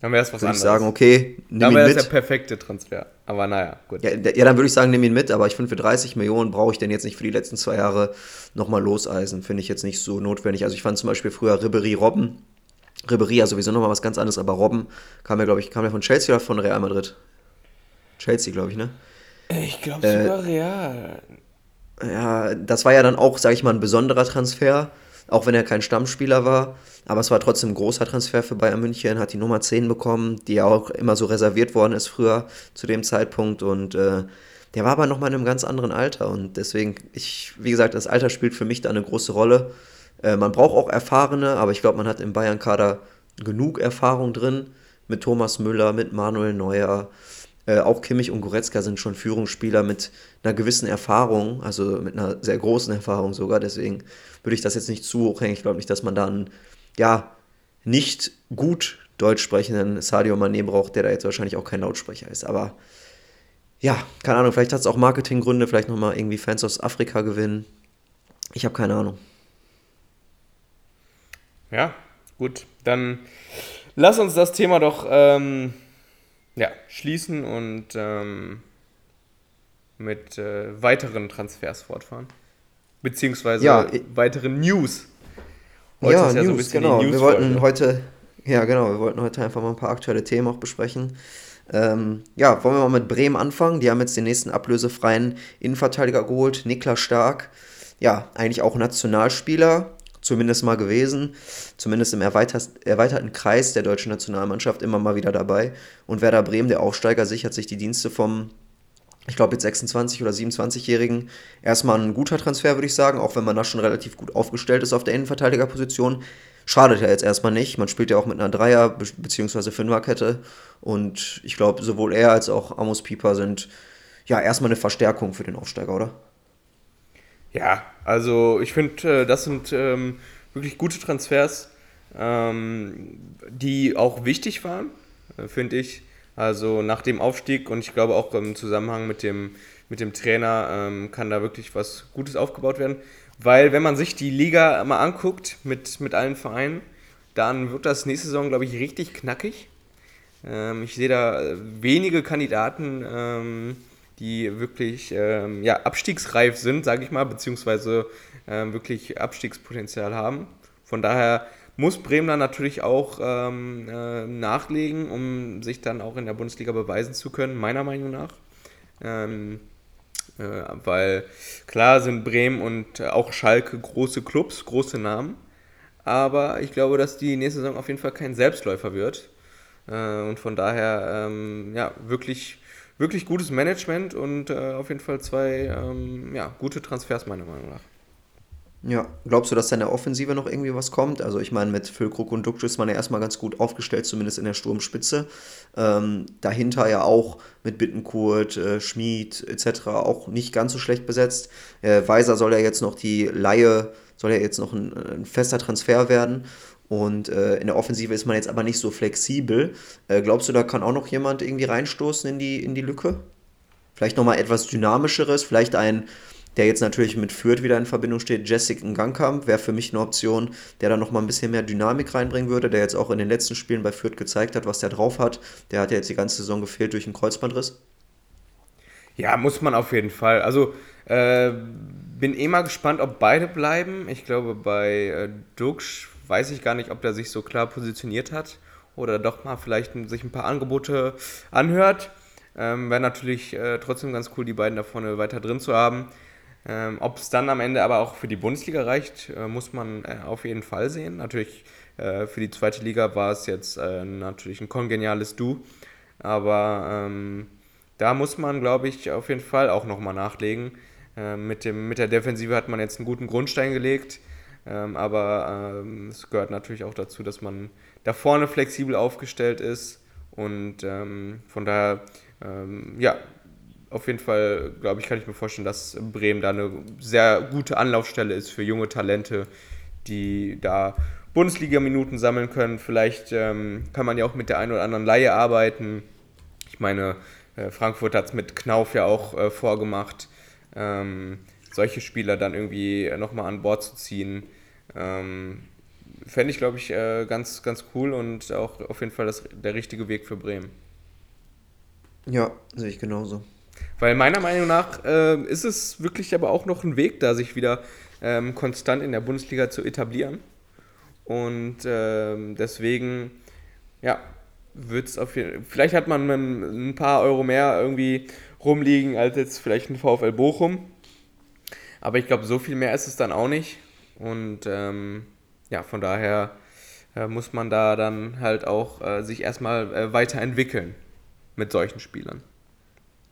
dann wäre es was würde ich sagen, okay, nimm dann ihn mit. Das der perfekte Transfer. Aber naja, gut. Ja, ja dann würde ich sagen, nimm ihn mit, aber ich finde, für 30 Millionen brauche ich den jetzt nicht für die letzten zwei Jahre nochmal loseisen. Finde ich jetzt nicht so notwendig. Also ich fand zum Beispiel früher Ribery Robben. Ribery ja sowieso nochmal was ganz anderes, aber Robben kam ja, glaube ich, kam ja von Chelsea oder von Real Madrid? Chelsea, glaube ich, ne? Ich glaube äh, sogar Real ja, das war ja dann auch, sage ich mal, ein besonderer Transfer, auch wenn er kein Stammspieler war. Aber es war trotzdem ein großer Transfer für Bayern München, hat die Nummer 10 bekommen, die ja auch immer so reserviert worden ist früher zu dem Zeitpunkt. Und äh, der war aber nochmal in einem ganz anderen Alter und deswegen, ich, wie gesagt, das Alter spielt für mich da eine große Rolle. Äh, man braucht auch Erfahrene, aber ich glaube, man hat im Bayern-Kader genug Erfahrung drin mit Thomas Müller, mit Manuel Neuer. Äh, auch Kimmich und Goretzka sind schon Führungsspieler mit einer gewissen Erfahrung, also mit einer sehr großen Erfahrung sogar. Deswegen würde ich das jetzt nicht zu hoch hängen. Ich glaube nicht, dass man da einen, ja, nicht gut deutsch sprechenden Sadio Mané braucht, der da jetzt wahrscheinlich auch kein Lautsprecher ist. Aber ja, keine Ahnung, vielleicht hat es auch Marketinggründe, vielleicht nochmal irgendwie Fans aus Afrika gewinnen. Ich habe keine Ahnung. Ja, gut. Dann lass uns das Thema doch ähm, ja, schließen und ähm, mit äh, weiteren Transfers fortfahren. Beziehungsweise ja, weiteren News. Heute ja, ja News, so genau. News wir wollten heute, ja genau, wir wollten heute einfach mal ein paar aktuelle Themen auch besprechen. Ähm, ja, wollen wir mal mit Bremen anfangen. Die haben jetzt den nächsten ablösefreien Innenverteidiger geholt, Niklas Stark. Ja, eigentlich auch Nationalspieler, zumindest mal gewesen, zumindest im erweiterten Kreis der deutschen Nationalmannschaft immer mal wieder dabei. Und Werder Bremen, der Aufsteiger, sichert sich die Dienste vom, ich glaube jetzt 26- oder 27-Jährigen. Erstmal ein guter Transfer, würde ich sagen, auch wenn man da schon relativ gut aufgestellt ist auf der Innenverteidigerposition. Schadet ja jetzt erstmal nicht. Man spielt ja auch mit einer Dreier- bzw. Fünferkette. Und ich glaube, sowohl er als auch Amos Pieper sind ja erstmal eine Verstärkung für den Aufsteiger, oder? Ja, also ich finde, äh, das sind ähm, wirklich gute Transfers, ähm, die auch wichtig waren, äh, finde ich. Also nach dem Aufstieg und ich glaube auch im Zusammenhang mit dem, mit dem Trainer ähm, kann da wirklich was Gutes aufgebaut werden. Weil wenn man sich die Liga mal anguckt mit, mit allen Vereinen, dann wird das nächste Saison, glaube ich, richtig knackig. Ähm, ich sehe da äh, wenige Kandidaten, ähm, die wirklich ähm, ja, abstiegsreif sind, sage ich mal, beziehungsweise ähm, wirklich Abstiegspotenzial haben. Von daher muss Bremen dann natürlich auch ähm, äh, nachlegen, um sich dann auch in der Bundesliga beweisen zu können, meiner Meinung nach. Ähm, äh, weil klar sind Bremen und auch Schalke große Clubs, große Namen. Aber ich glaube, dass die nächste Saison auf jeden Fall kein Selbstläufer wird. Äh, und von daher, ähm, ja, wirklich wirklich gutes Management und äh, auf jeden Fall zwei ähm, ja, gute Transfers, meiner Meinung nach. Ja, glaubst du, dass da in der Offensive noch irgendwie was kommt? Also ich meine, mit Füllkrug und Duxch ist man ja erstmal ganz gut aufgestellt, zumindest in der Sturmspitze. Ähm, dahinter ja auch mit Bittenkurt, äh, Schmid etc. auch nicht ganz so schlecht besetzt. Äh, Weiser soll ja jetzt noch die Laie, soll ja jetzt noch ein, ein fester Transfer werden. Und äh, in der Offensive ist man jetzt aber nicht so flexibel. Äh, glaubst du, da kann auch noch jemand irgendwie reinstoßen in die, in die Lücke? Vielleicht nochmal etwas dynamischeres, vielleicht ein, der jetzt natürlich mit Fürth wieder in Verbindung steht, Jessic Gangkamp, wäre für mich eine Option, der da nochmal ein bisschen mehr Dynamik reinbringen würde, der jetzt auch in den letzten Spielen bei Fürth gezeigt hat, was der drauf hat. Der hat ja jetzt die ganze Saison gefehlt durch einen Kreuzbandriss. Ja, muss man auf jeden Fall. Also, äh, bin eh mal gespannt, ob beide bleiben. Ich glaube, bei äh, Dux weiß ich gar nicht, ob der sich so klar positioniert hat oder doch mal vielleicht sich ein paar Angebote anhört. Ähm, Wäre natürlich äh, trotzdem ganz cool, die beiden da vorne weiter drin zu haben. Ähm, ob es dann am Ende aber auch für die Bundesliga reicht, äh, muss man äh, auf jeden Fall sehen. Natürlich äh, für die zweite Liga war es jetzt äh, natürlich ein kongeniales Du, aber ähm, da muss man, glaube ich, auf jeden Fall auch nochmal nachlegen. Äh, mit, dem, mit der Defensive hat man jetzt einen guten Grundstein gelegt. Ähm, aber ähm, es gehört natürlich auch dazu, dass man da vorne flexibel aufgestellt ist. Und ähm, von daher, ähm, ja, auf jeden Fall, glaube ich, kann ich mir vorstellen, dass Bremen da eine sehr gute Anlaufstelle ist für junge Talente, die da Bundesliga-Minuten sammeln können. Vielleicht ähm, kann man ja auch mit der einen oder anderen Laie arbeiten. Ich meine, äh, Frankfurt hat es mit Knauf ja auch äh, vorgemacht. Ähm, solche Spieler dann irgendwie nochmal an Bord zu ziehen, ähm, fände ich, glaube ich, äh, ganz, ganz cool und auch auf jeden Fall das, der richtige Weg für Bremen. Ja, sehe ich genauso. Weil meiner Meinung nach äh, ist es wirklich aber auch noch ein Weg, da sich wieder ähm, konstant in der Bundesliga zu etablieren. Und ähm, deswegen, ja, wird es auf jeden Fall. Vielleicht hat man ein paar Euro mehr irgendwie rumliegen als jetzt vielleicht ein VfL Bochum. Aber ich glaube, so viel mehr ist es dann auch nicht. Und ähm, ja, von daher äh, muss man da dann halt auch äh, sich erstmal äh, weiterentwickeln mit solchen Spielern.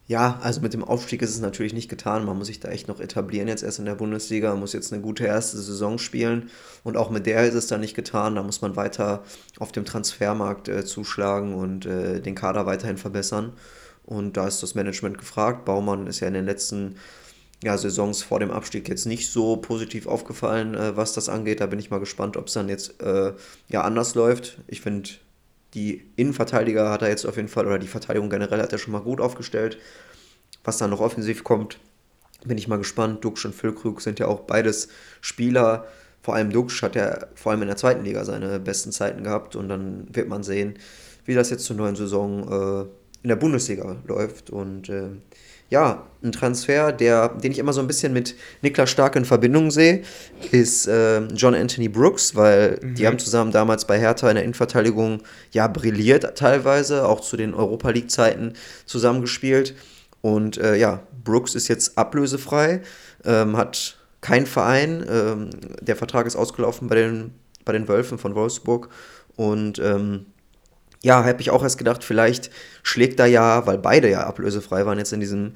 Ja, also mit dem Aufstieg ist es natürlich nicht getan. Man muss sich da echt noch etablieren jetzt erst in der Bundesliga, man muss jetzt eine gute erste Saison spielen und auch mit der ist es dann nicht getan. Da muss man weiter auf dem Transfermarkt äh, zuschlagen und äh, den Kader weiterhin verbessern. Und da ist das Management gefragt. Baumann ist ja in den letzten ja, Saisons vor dem Abstieg jetzt nicht so positiv aufgefallen, äh, was das angeht. Da bin ich mal gespannt, ob es dann jetzt äh, ja anders läuft. Ich finde, die Innenverteidiger hat er jetzt auf jeden Fall, oder die Verteidigung generell hat er schon mal gut aufgestellt. Was dann noch offensiv kommt, bin ich mal gespannt. Duxch und Füllkrug sind ja auch beides Spieler. Vor allem Duxch hat ja vor allem in der zweiten Liga seine besten Zeiten gehabt und dann wird man sehen, wie das jetzt zur neuen Saison äh, in der Bundesliga läuft. Und äh, ja, ein Transfer, der, den ich immer so ein bisschen mit Niklas Stark in Verbindung sehe, ist äh, John Anthony Brooks, weil mhm. die haben zusammen damals bei Hertha in der Innenverteidigung ja brilliert teilweise, auch zu den Europa League-Zeiten zusammengespielt. Und äh, ja, Brooks ist jetzt ablösefrei, ähm, hat keinen Verein, ähm, der Vertrag ist ausgelaufen bei den, bei den Wölfen von Wolfsburg und ähm, ja, habe ich auch erst gedacht, vielleicht schlägt da ja, weil beide ja ablösefrei waren jetzt in diesem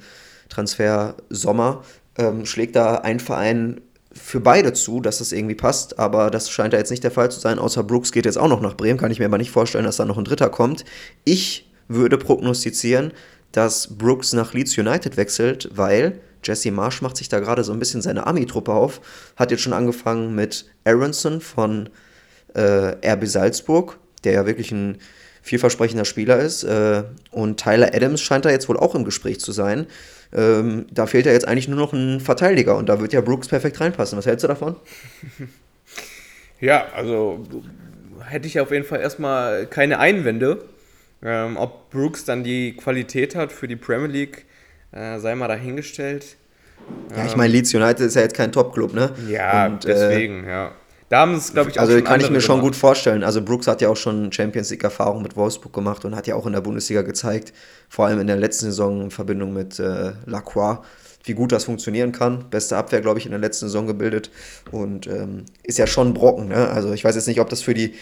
Transfer Sommer, ähm, schlägt da ein Verein für beide zu, dass das irgendwie passt, aber das scheint ja jetzt nicht der Fall zu sein, außer Brooks geht jetzt auch noch nach Bremen, kann ich mir aber nicht vorstellen, dass da noch ein Dritter kommt. Ich würde prognostizieren, dass Brooks nach Leeds United wechselt, weil Jesse Marsch macht sich da gerade so ein bisschen seine Army-Truppe auf, hat jetzt schon angefangen mit Aronson von äh, RB Salzburg, der ja wirklich ein vielversprechender Spieler ist. Äh, und Tyler Adams scheint da jetzt wohl auch im Gespräch zu sein. Ähm, da fehlt ja jetzt eigentlich nur noch ein Verteidiger und da wird ja Brooks perfekt reinpassen. Was hältst du davon? [LAUGHS] Ja, also hätte ich auf jeden Fall erstmal keine Einwände. Ähm, ob Brooks dann die Qualität hat für die Premier League, äh, sei mal dahingestellt. Ja, ich meine, Leeds United ist ja jetzt kein Top-Club, ne? Ja, und, äh, deswegen, äh, ja. Da haben es, glaube ich, auch Also kann ich mir schon gut vorstellen. Also Brooks hat ja auch schon Champions League-Erfahrung mit Wolfsburg gemacht und hat ja auch in der Bundesliga gezeigt, vor allem in der letzten Saison in Verbindung mit äh, Lacroix, wie gut das funktionieren kann. Beste Abwehr, glaube ich, in der letzten Saison gebildet und ähm, ist ja schon ein Brocken. Ne? Also ich weiß jetzt nicht, ob das für die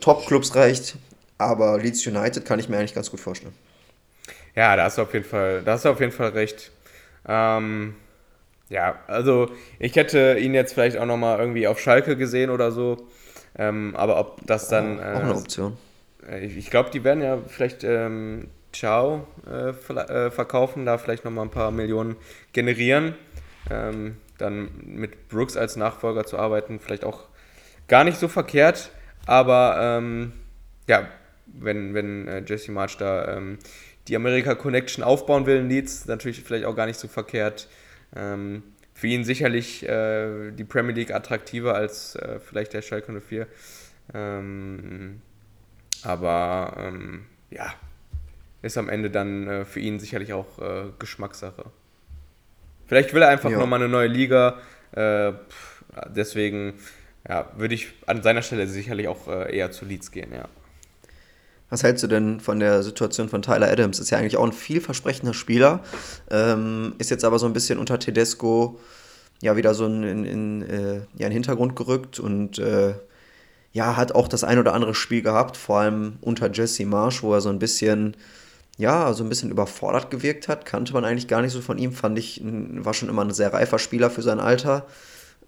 Top-Clubs reicht, aber Leeds United kann ich mir eigentlich ganz gut vorstellen. Ja, da hast du auf jeden Fall, da hast du auf jeden Fall recht. Ähm, ja, also ich hätte ihn jetzt vielleicht auch nochmal irgendwie auf Schalke gesehen oder so. Ähm, aber ob das dann. Äh, auch eine Option. Äh, ich, ich glaube, die werden ja vielleicht ähm, Ciao äh, äh, verkaufen, da vielleicht nochmal ein paar Millionen generieren. Ähm, dann mit Brooks als Nachfolger zu arbeiten, vielleicht auch gar nicht so verkehrt. Aber ähm, ja, wenn, wenn äh, Jesse March da ähm, die Amerika Connection aufbauen will in Leeds, natürlich vielleicht auch gar nicht so verkehrt. Ähm, für ihn sicherlich äh, die Premier League attraktiver als äh, vielleicht der Schalke 04. Ähm, aber ähm, ja, ist am Ende dann äh, für ihn sicherlich auch äh, Geschmackssache. Vielleicht will er einfach ja. nochmal eine neue Liga. Äh, deswegen ja, würde ich an seiner Stelle sicherlich auch äh, eher zu Leeds gehen, ja. Was hältst du denn von der Situation von Tyler Adams? Ist ja eigentlich auch ein vielversprechender Spieler, ähm, ist jetzt aber so ein bisschen unter Tedesco ja wieder so in, in, in äh, ja, in Hintergrund gerückt und äh, ja, hat auch das ein oder andere Spiel gehabt, vor allem unter Jesse Marsh, wo er so ein bisschen, ja, so ein bisschen überfordert gewirkt hat. Kannte man eigentlich gar nicht so von ihm, fand ich, war schon immer ein sehr reifer Spieler für sein Alter.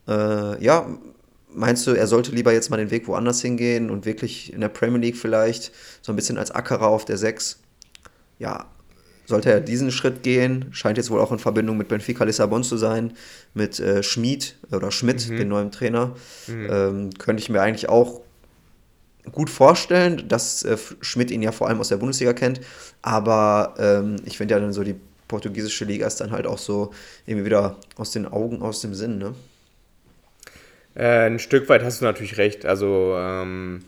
Äh, ja, Meinst du, er sollte lieber jetzt mal den Weg woanders hingehen und wirklich in der Premier League vielleicht so ein bisschen als Ackerer auf der 6? Ja, sollte er diesen Schritt gehen, scheint jetzt wohl auch in Verbindung mit Benfica Lissabon zu sein, mit äh, Schmid oder Schmidt, mhm. dem neuen Trainer, mhm. ähm, könnte ich mir eigentlich auch gut vorstellen, dass äh, Schmidt ihn ja vor allem aus der Bundesliga kennt, aber ähm, ich finde ja dann so die portugiesische Liga ist dann halt auch so irgendwie wieder aus den Augen, aus dem Sinn, ne? Äh, ein Stück weit hast du natürlich recht. Also, ähm,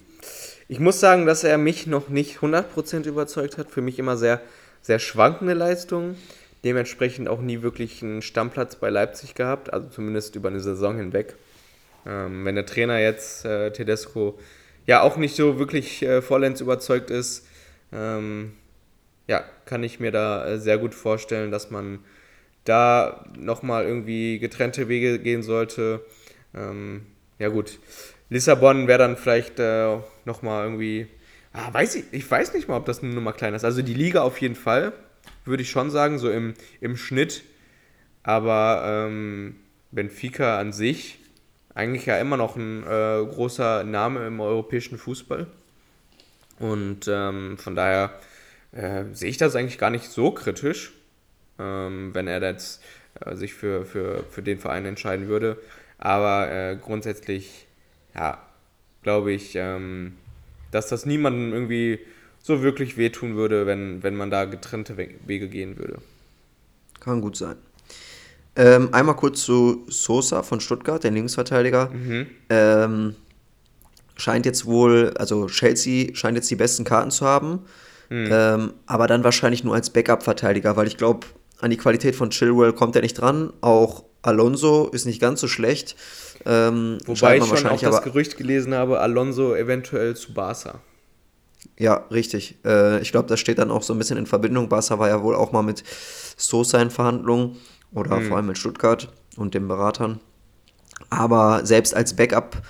ich muss sagen, dass er mich noch nicht 100% überzeugt hat. Für mich immer sehr, sehr schwankende Leistungen. Dementsprechend auch nie wirklich einen Stammplatz bei Leipzig gehabt, also zumindest über eine Saison hinweg. Ähm, wenn der Trainer jetzt, äh, Tedesco, ja auch nicht so wirklich äh, vollends überzeugt ist, ähm, ja, kann ich mir da äh, sehr gut vorstellen, dass man da nochmal irgendwie getrennte Wege gehen sollte. Ähm, ja gut, Lissabon wäre dann vielleicht äh, nochmal irgendwie, ah, weiß ich, ich weiß nicht mal, ob das eine Nummer kleiner ist. Also die Liga auf jeden Fall. würde ich schon sagen, so im, im Schnitt. Aber ähm, Benfica an sich eigentlich ja immer noch ein äh, großer Name im europäischen Fußball. Und ähm, von daher äh, sehe ich das eigentlich gar nicht so kritisch, ähm, wenn er jetzt äh, sich für, für, für den Verein entscheiden würde. Aber äh, grundsätzlich, ja, glaube ich, ähm, dass das niemandem irgendwie so wirklich wehtun würde, wenn, wenn man da getrennte Wege gehen würde. Kann gut sein. Ähm, einmal kurz zu Sosa von Stuttgart, den Linksverteidiger. Mhm. Ähm, scheint jetzt wohl, also Chelsea scheint jetzt die besten Karten zu haben, mhm. ähm, aber dann wahrscheinlich nur als Backup-Verteidiger, weil ich glaube, an die Qualität von Chilwell kommt er nicht dran. Auch Alonso ist nicht ganz so schlecht. Ähm, Wobei ich schon auch das Gerücht gelesen habe, Alonso eventuell zu Barca. Ja, richtig. Äh, ich glaube, das steht dann auch so ein bisschen in Verbindung. Barca war ja wohl auch mal mit Sosa in Verhandlungen oder mhm. vor allem mit Stuttgart und den Beratern. Aber selbst als Backup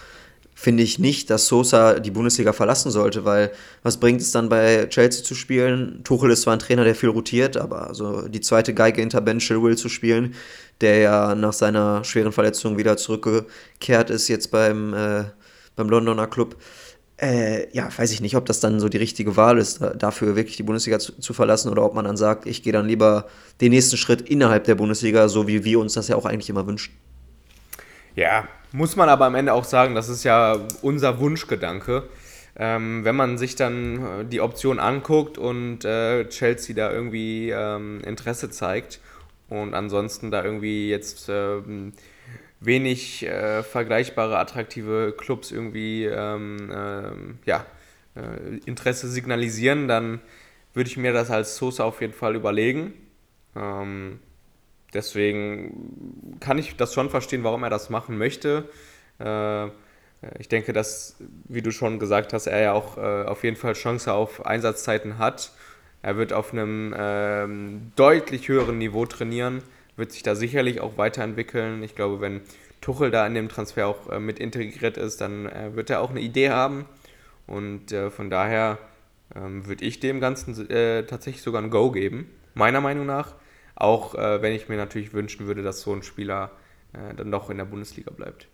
finde ich nicht, dass Sosa die Bundesliga verlassen sollte, weil was bringt es dann bei Chelsea zu spielen? Tuchel ist zwar ein Trainer, der viel rotiert, aber so die zweite Geige hinter Ben Chilwell zu spielen, der ja nach seiner schweren Verletzung wieder zurückgekehrt ist jetzt beim, äh, beim Londoner Club, äh, ja, weiß ich nicht, ob das dann so die richtige Wahl ist, dafür wirklich die Bundesliga zu, zu verlassen oder ob man dann sagt, ich gehe dann lieber den nächsten Schritt innerhalb der Bundesliga, so wie wir uns das ja auch eigentlich immer wünschen. Ja, muss man aber am Ende auch sagen, das ist ja unser Wunschgedanke. Ähm, wenn man sich dann äh, die Option anguckt und äh, Chelsea da irgendwie ähm, Interesse zeigt und ansonsten da irgendwie jetzt ähm, wenig äh, vergleichbare, attraktive Clubs irgendwie ähm, ähm, ja, äh, Interesse signalisieren, dann würde ich mir das als Sosa auf jeden Fall überlegen. Ähm, deswegen kann ich das schon verstehen, warum er das machen möchte. Äh, ich denke, dass, wie du schon gesagt hast, er ja auch äh, auf jeden Fall Chance auf Einsatzzeiten hat. Er wird auf einem ähm, deutlich höheren Niveau trainieren wird sich da sicherlich auch weiterentwickeln. Ich glaube, wenn Tuchel da in dem Transfer auch äh, mit integriert ist, dann wird er auch eine Idee haben. Und von daher ähm, würde ich dem Ganzen tatsächlich sogar ein Go geben, meiner Meinung nach. Auch äh, wenn ich mir natürlich wünschen würde, dass so ein Spieler äh, dann doch in der Bundesliga bleibt.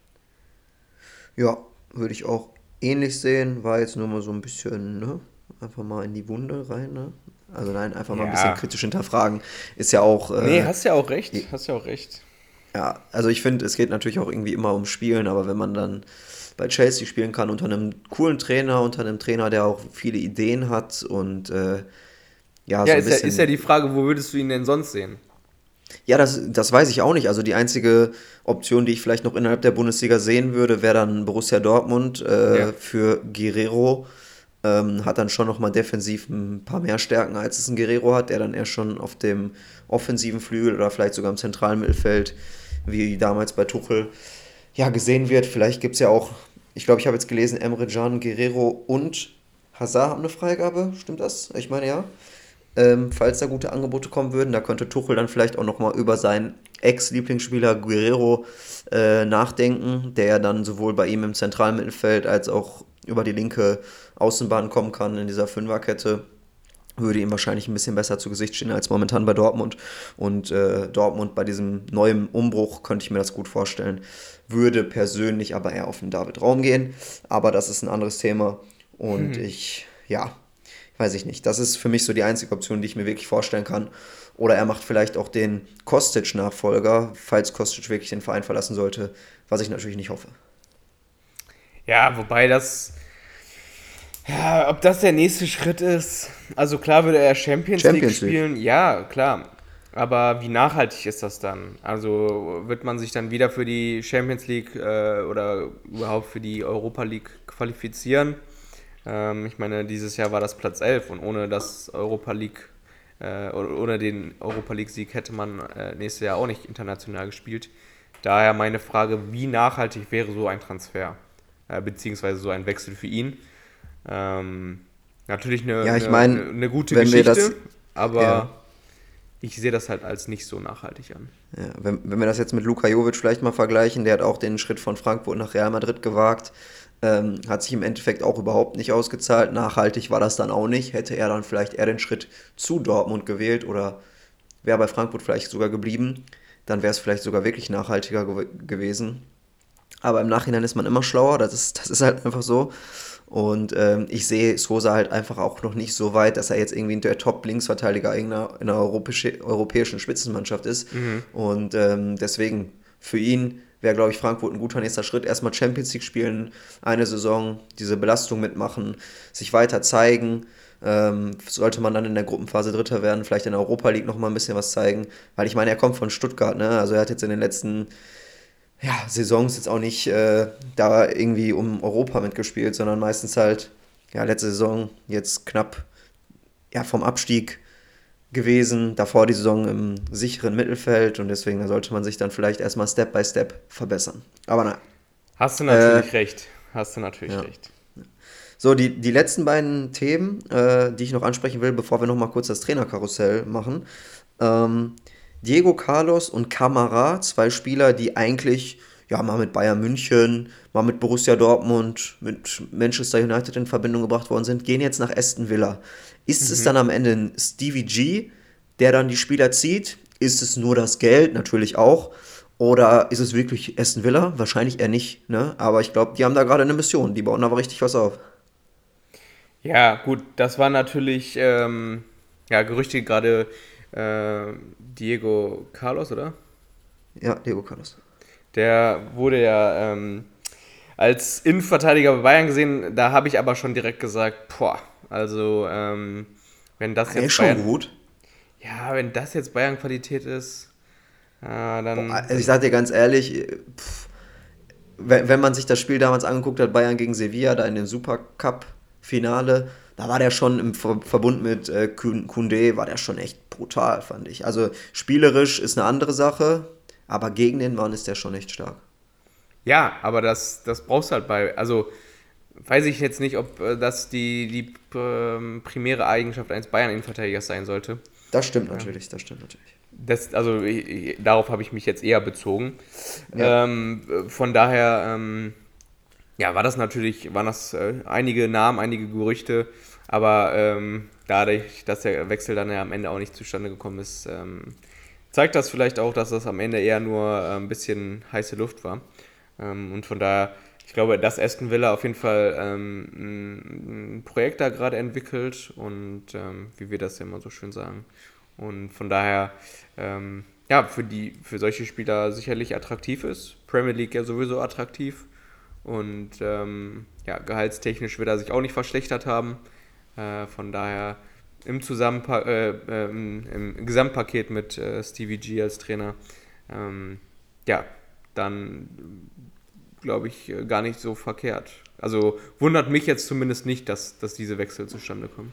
Ja, würde ich auch ähnlich sehen. War jetzt nur mal so ein bisschen, ne? Einfach mal in die Wunde rein, ne? Also nein, einfach mal ja. ein bisschen kritisch hinterfragen. Ist ja auch. Äh, nee, hast ja auch recht. Hast ja auch recht. Ja, also ich finde, es geht natürlich auch irgendwie immer um Spielen, aber wenn man dann bei Chelsea spielen kann unter einem coolen Trainer, unter einem Trainer, der auch viele Ideen hat und äh, ja, ja, so ist, ja, ist ja die Frage, wo würdest du ihn denn sonst sehen? Ja, das, das weiß ich auch nicht. Also die einzige Option, die ich vielleicht noch innerhalb der Bundesliga sehen würde, wäre dann Borussia Dortmund äh, ja. für Guerrero ähm, hat dann schon nochmal defensiv ein paar mehr Stärken, als es ein Guerrero hat, der dann eher schon auf dem offensiven Flügel oder vielleicht sogar im zentralen Mittelfeld, wie damals bei Tuchel, ja, gesehen wird. Vielleicht gibt es ja auch, ich glaube, ich habe jetzt gelesen, Emre Can, Guerrero und Hazard haben eine Freigabe, stimmt das? Ich meine ja. Ähm, falls da gute Angebote kommen würden, da könnte Tuchel dann vielleicht auch nochmal über seinen Ex-Lieblingsspieler Guerrero äh, nachdenken, der ja dann sowohl bei ihm im zentralen Mittelfeld als auch über die linke Außenbahn kommen kann in dieser Fünferkette, würde ihm wahrscheinlich ein bisschen besser zu Gesicht stehen als momentan bei Dortmund. Und äh, Dortmund bei diesem neuen Umbruch könnte ich mir das gut vorstellen. Würde persönlich aber eher auf den David Raum gehen. Aber das ist ein anderes Thema. Und hm. ich, ja, weiß ich nicht. Das ist für mich so die einzige Option, die ich mir wirklich vorstellen kann. Oder er macht vielleicht auch den Kostic-Nachfolger, falls Kostic wirklich den Verein verlassen sollte, was ich natürlich nicht hoffe. Ja, wobei das. Ja, ob das der nächste Schritt ist. Also klar würde er Champions, Champions League spielen. League. Ja, klar. Aber wie nachhaltig ist das dann? Also wird man sich dann wieder für die Champions League äh, oder überhaupt für die Europa League qualifizieren? Ähm, ich meine, dieses Jahr war das Platz 11 und ohne das Europa League, äh, ohne den Europa League-Sieg hätte man äh, nächstes Jahr auch nicht international gespielt. Daher meine Frage, wie nachhaltig wäre so ein Transfer? äh, beziehungsweise so ein Wechsel für ihn. Ähm, natürlich eine, ja, ich mein, eine, eine, gute Geschichte, das, aber ja. ich sehe das halt als nicht so nachhaltig an. Ja, wenn, wenn wir das jetzt mit Luka Jovic vielleicht mal vergleichen, der hat auch den Schritt von Frankfurt nach Real Madrid gewagt. Ähm, hat sich im Endeffekt auch überhaupt nicht ausgezahlt. Nachhaltig war das dann auch nicht. Hätte er dann vielleicht eher den Schritt zu Dortmund gewählt oder wäre bei Frankfurt vielleicht sogar geblieben, dann wäre es vielleicht sogar wirklich nachhaltiger ge gewesen. Aber im Nachhinein ist man immer schlauer, das ist, das ist halt einfach so. Und ähm, ich sehe Sosa halt einfach auch noch nicht so weit, dass er jetzt irgendwie der Top-Linksverteidiger in einer, in einer europäische, europäischen Spitzenmannschaft ist. Mhm. Und ähm, deswegen für ihn wäre, glaube ich, Frankfurt ein guter nächster Schritt. Erstmal Champions League spielen, eine Saison, diese Belastung mitmachen, sich weiter zeigen. Ähm, sollte man dann in der Gruppenphase Dritter werden, vielleicht in der Europa League nochmal ein bisschen was zeigen. Weil ich meine, er kommt von Stuttgart, ne? Also er hat jetzt in den letzten ja, Saisons jetzt auch nicht äh, da irgendwie um Europa mitgespielt, sondern meistens halt, ja, letzte Saison jetzt knapp ja, vom Abstieg gewesen, davor die Saison im sicheren Mittelfeld und deswegen da sollte man sich dann vielleicht erstmal Step by Step verbessern. Aber na. Hast du natürlich äh, recht. Hast du natürlich ja. recht. So, die, die letzten beiden Themen, äh, die ich noch ansprechen will, bevor wir nochmal kurz das Trainerkarussell machen. Ähm, Diego Carlos und Camara, zwei Spieler, die eigentlich ja mal mit Bayern München, mal mit Borussia Dortmund, mit Manchester United in Verbindung gebracht worden sind, gehen jetzt nach Aston Villa. Ist mhm. es dann am Ende ein Stevie G, der dann die Spieler zieht? Ist es nur das Geld? Natürlich auch. Oder ist es wirklich Aston Villa? Wahrscheinlich eher nicht. Ne? Aber ich glaube, die haben da gerade eine Mission. Die bauen da aber richtig was auf. Ja, gut, das war natürlich ähm, ja, Gerüchte gerade äh, Diego Carlos, oder? Ja, Diego Carlos. Der wurde ja ähm, als Innenverteidiger bei Bayern gesehen, da habe ich aber schon direkt gesagt, boah, also ähm, wenn das jetzt Bayern, schon gut. Ja, wenn das jetzt Bayern-Qualität ist, äh, dann. Boah, also ich sage dir ganz ehrlich, pff, wenn, wenn man sich das Spiel damals angeguckt hat, Bayern gegen Sevilla, da in dem Supercup-Finale, da war der schon im Verbund mit äh, Kunde, war der schon echt brutal, fand ich. Also spielerisch ist eine andere Sache, aber gegen den Mann ist der schon echt stark. Ja, aber das, das brauchst du halt bei, also weiß ich jetzt nicht, ob äh, das die, die ähm, primäre Eigenschaft eines Bayern-Innenverteidigers sein sollte. Das stimmt natürlich, das stimmt natürlich. Das, also ich, darauf habe ich mich jetzt eher bezogen. Ja. Ähm, von daher, ähm, ja, war das natürlich, waren das äh, einige Namen, einige Gerüchte, aber ähm, dadurch, dass der Wechsel dann ja am Ende auch nicht zustande gekommen ist, ähm, zeigt das vielleicht auch, dass das am Ende eher nur äh, ein bisschen heiße Luft war. Ähm, und von daher, ich glaube, dass Aston Villa auf jeden Fall ähm, ein, Projekt da gerade entwickelt und ähm, wie wir das ja immer so schön sagen. Und von daher, ähm, ja, für, die, für solche Spieler sicherlich attraktiv ist. Premier League ja sowieso attraktiv. Und ähm, ja, gehaltstechnisch wird er sich auch nicht verschlechtert haben. Äh, von daher im, Zusammenpa äh, äh, im, Gesamtpaket mit äh, Stevie G als Trainer, ähm, ja, dann glaube ich äh, gar nicht so verkehrt. Also wundert mich jetzt zumindest nicht, dass, dass diese Wechsel zustande kommen.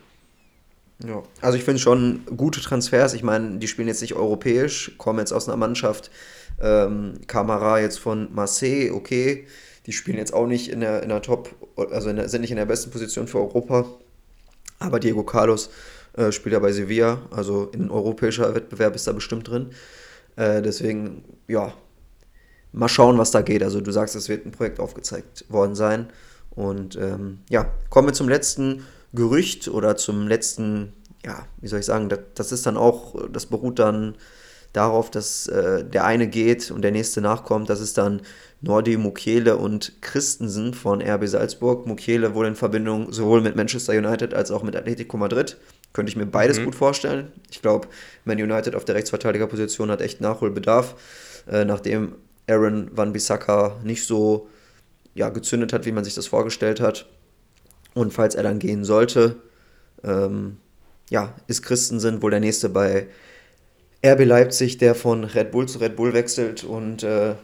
Ja, also ich finde schon gute Transfers. Ich meine, die spielen jetzt nicht europäisch, kommen jetzt aus einer Mannschaft. Ähm, Kamera jetzt von Marseille, okay. Die spielen jetzt auch nicht in der, in der Top, also der, sind nicht in der besten Position für Europa. Aber Diego Carlos äh, spielt ja bei Sevilla, also in europäischer Wettbewerb ist da bestimmt drin. Äh, deswegen, ja, mal schauen, was da geht. Also du sagst, es wird ein Projekt aufgezeigt worden sein. Und ähm, ja, kommen wir zum letzten Gerücht oder zum letzten, ja, wie soll ich sagen, das, das ist dann auch, das beruht dann darauf, dass äh, der eine geht und der nächste nachkommt. Das ist dann Nordi Mukiele und Christensen von RB Salzburg. Mukiele wohl in Verbindung sowohl mit Manchester United als auch mit Atletico Madrid. Könnte ich mir beides mhm. gut vorstellen. Ich glaube, Man United auf der Rechtsverteidigerposition hat echt Nachholbedarf, äh, nachdem Aaron Van Bissaka nicht so ja, gezündet hat, wie man sich das vorgestellt hat. Und falls er dann gehen sollte, ähm, ja, ist Christensen wohl der nächste bei RB Leipzig, der von Red Bull zu Red Bull wechselt und äh,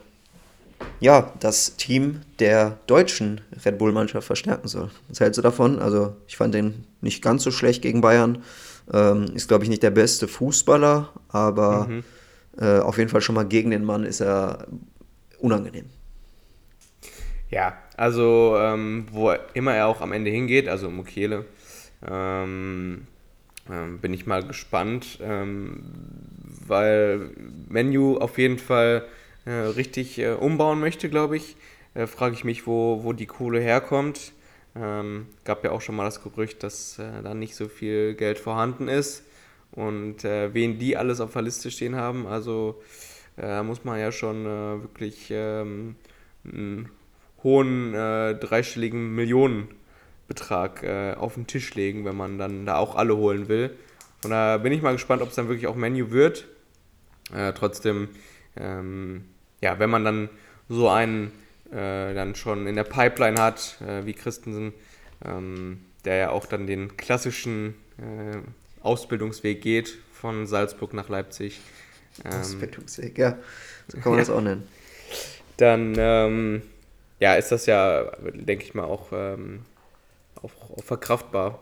ja, das Team der deutschen Red Bull-Mannschaft verstärken soll. Was hältst du davon? Also, ich fand den nicht ganz so schlecht gegen Bayern. Ähm, ist, glaube ich, nicht der beste Fußballer, aber mhm. äh, auf jeden Fall schon mal gegen den Mann ist er unangenehm. Ja, also ähm, wo immer er auch am Ende hingeht, also Mukiele, ähm, ähm, bin ich mal gespannt, ähm, weil Menu auf jeden Fall äh, richtig äh, umbauen möchte, glaube ich. äh, frage ich mich, wo, wo die Kohle herkommt. Ähm, gab ja auch schon mal das Gerücht, dass äh, da nicht so viel Geld vorhanden ist und äh, wen die alles auf der Liste stehen haben. Also äh, muss man ja schon wirklich ähm, einen hohen dreistelligen Millionenbetrag auf den Tisch legen, wenn man dann da auch alle holen will. Von daher bin ich mal gespannt, ob es dann wirklich auch Menu wird. trotzdem, ähm, ja, wenn man dann so einen äh, dann schon in der Pipeline hat, äh, wie Christensen, ähm, der ja auch dann den klassischen äh, Ausbildungsweg geht von Salzburg nach Leipzig. Ähm, Ausbildungsweg, ja, so kann man [LAUGHS] das auch nennen. Dann ähm, ja, ist das ja, denke ich mal, auch, ähm, auch, auch, verkraftbar.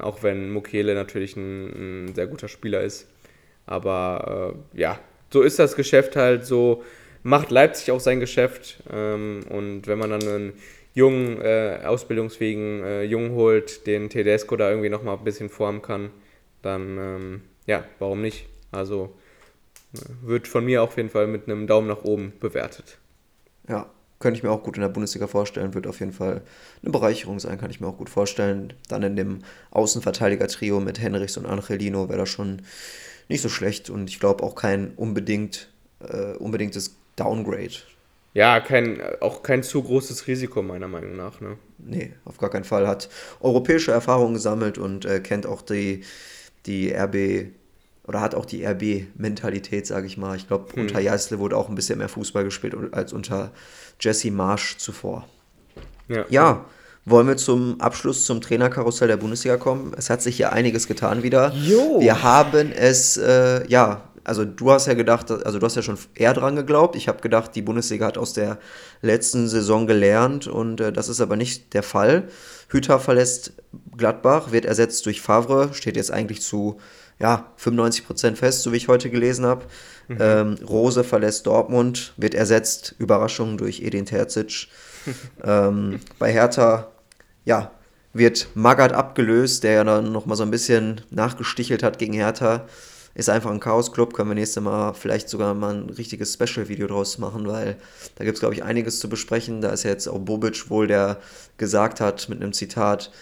Auch wenn Mukele natürlich ein, ein, sehr guter Spieler ist. Aber äh, ja, so ist das Geschäft halt so macht Leipzig auch sein Geschäft. Ähm, und wenn man dann einen jungen, äh, ausbildungsfähigen äh, Jungen holt, den Tedesco da irgendwie nochmal ein bisschen formen kann, dann ähm, ja, warum nicht? Also äh, wird von mir auf jeden Fall mit einem Daumen nach oben bewertet. Ja, könnte ich mir auch gut in der Bundesliga vorstellen, wird auf jeden Fall eine Bereicherung sein, kann ich mir auch gut vorstellen. Dann in dem Außenverteidiger-Trio mit Henrichs und Angelino wäre das schon nicht so schlecht und ich glaube auch kein unbedingt, äh, unbedingtes Downgrade. Ja, kein, auch kein zu großes Risiko, meiner Meinung nach. Ne? Nee, auf gar keinen Fall. Hat europäische Erfahrungen gesammelt und äh, kennt auch die, die RB oder hat auch die RB-Mentalität, sage ich mal. Ich glaube, hm. unter Jeißle wurde auch ein bisschen mehr Fußball gespielt als unter Jesse Marsch zuvor. Ja. ja. Wollen wir zum Abschluss zum Trainerkarussell der Bundesliga kommen? Es hat sich hier einiges getan wieder. Jo. Wir haben es, äh, ja, also du hast ja gedacht, also du hast ja schon eher dran geglaubt. Ich habe gedacht, die Bundesliga hat aus der letzten Saison gelernt und äh, das ist aber nicht der Fall. Hüter verlässt Gladbach, wird ersetzt durch Favre, steht jetzt eigentlich zu ja, 95% fest, so wie ich heute gelesen habe. Mhm. Ähm, Rose verlässt Dortmund, wird ersetzt, Überraschung, durch Edin Terzic. [LAUGHS] ähm, bei Hertha, ja, wird Magath abgelöst, der ja dann nochmal so ein bisschen nachgestichelt hat gegen Hertha ist einfach ein Chaos-Club. Können wir nächstes Mal vielleicht sogar mal ein richtiges Special-Video draus machen, weil da gibt es, glaube ich, einiges zu besprechen. Da ist ja jetzt auch Bobic wohl, der gesagt hat mit einem Zitat,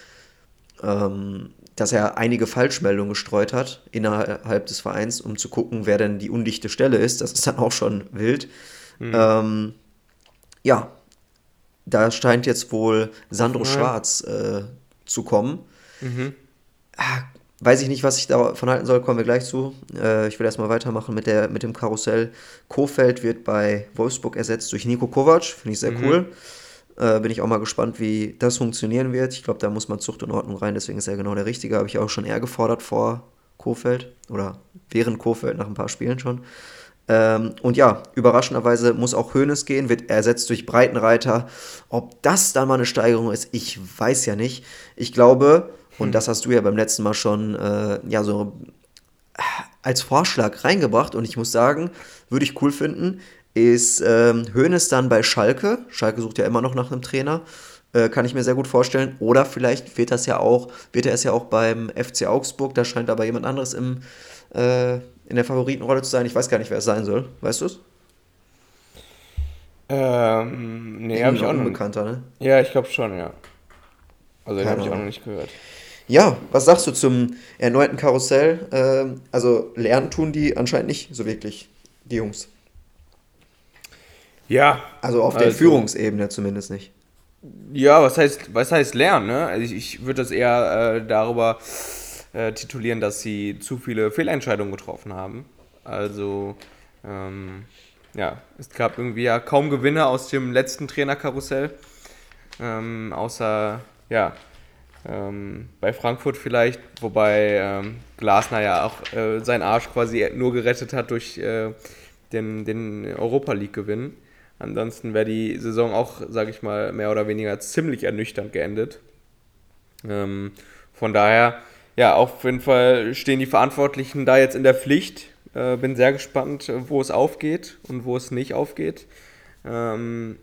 ähm, dass er einige Falschmeldungen gestreut hat innerhalb des Vereins, um zu gucken, wer denn die undichte Stelle ist. Das ist dann auch schon wild. Mhm. Ähm, ja, da scheint jetzt wohl Sandro Schwarz äh, zu kommen. Mhm. Weiß ich nicht, was ich davon halten soll, kommen wir gleich zu. Äh, ich will erstmal weitermachen mit, der, mit dem Karussell. Kofeld wird bei Wolfsburg ersetzt durch Nico Kovac, finde ich sehr mhm. cool. Äh, bin ich auch mal gespannt, wie das funktionieren wird. Ich glaube, da muss man Zucht und Ordnung rein, deswegen ist er genau der Richtige. Habe ich auch schon eher gefordert vor Kofeld oder während Kofeld nach ein paar Spielen schon. Ähm, und ja, überraschenderweise muss auch Hoeneß gehen, wird ersetzt durch Breitenreiter. Ob das dann mal eine Steigerung ist, ich weiß ja nicht. Ich glaube, und hm. das hast du ja beim letzten Mal schon äh, ja so äh, als Vorschlag reingebracht. Und ich muss sagen, würde ich cool finden, ist ähm, Hoeneß dann bei Schalke. Schalke sucht ja immer noch nach einem Trainer. Äh, kann ich mir sehr gut vorstellen. Oder vielleicht wird das ja auch, wird er es ja auch beim FC Augsburg. Da scheint aber jemand anderes im, äh, in der Favoritenrolle zu sein. Ich weiß gar nicht, wer es sein soll. Weißt du es? Ähm, nee, habe ich auch noch. Unbekannter, ne? Ja, ich glaube schon, ja. Also den habe ich auch noch nicht gehört. Ja, was sagst du zum erneuten Karussell? Ähm, also lernen tun die anscheinend nicht so wirklich, die Jungs. Ja. Also auf der also, Führungsebene zumindest nicht. Ja, was heißt, was heißt lernen? Ne? Also ich, ich würde das eher äh, darüber äh, titulieren, dass sie zu viele Fehlentscheidungen getroffen haben. Also, ähm, ja, es gab irgendwie ja kaum Gewinner aus dem letzten Trainerkarussell. Ähm, außer, ja, ähm, bei Frankfurt vielleicht, wobei ähm, Glasner ja auch äh, seinen Arsch quasi nur gerettet hat durch äh, den, den Europa League-Gewinn. Ansonsten wäre die Saison auch, sage ich mal, mehr oder weniger ziemlich ernüchternd geendet. Ähm, von daher, ja, auf jeden Fall stehen die Verantwortlichen da jetzt in der Pflicht. Äh, bin sehr gespannt, wo es aufgeht und wo es nicht aufgeht. Ähm,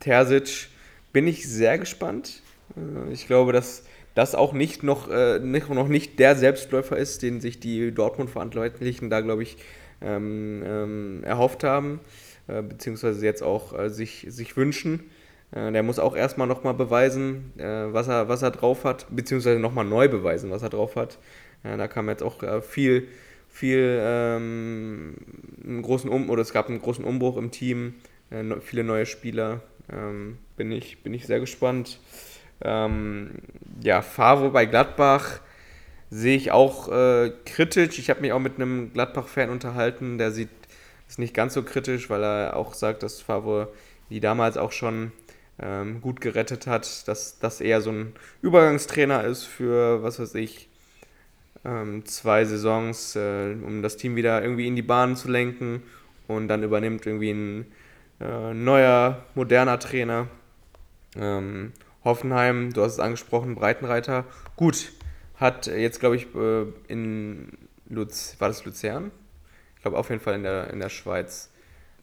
Terzic bin ich sehr gespannt. Äh, ich glaube, dass das auch nicht noch, äh, nicht, noch nicht der Selbstläufer ist, den sich die Dortmund-Verantwortlichen da, glaube ich, ähm, ähm, erhofft haben, äh, beziehungsweise jetzt auch äh, sich, sich wünschen. Äh, der muss auch erstmal nochmal beweisen, äh, was, er, was er drauf hat, beziehungsweise nochmal neu beweisen, was er drauf hat. Äh, da kam jetzt auch viel, viel ähm, einen großen um oder es gab einen großen Umbruch im Team, viele neue Spieler. Ähm, bin, ich, bin ich sehr gespannt. Ähm, ja, Favre bei Gladbach sehe ich auch äh, kritisch. Ich habe mich auch mit einem Gladbach-Fan unterhalten, der sieht es nicht ganz so kritisch, weil er auch sagt, dass Favre die damals auch schon ähm, gut gerettet hat, dass das eher so ein Übergangstrainer ist für, was weiß ich, ähm, zwei Saisons, äh, um das Team wieder irgendwie in die Bahn zu lenken und dann übernimmt irgendwie ein äh, neuer, moderner Trainer. Ähm, Hoffenheim, du hast es angesprochen, Breitenreiter. Gut, hat jetzt, glaube ich, äh, in Luz, war das Luzern? Ich glaube auf jeden Fall in der, in der Schweiz.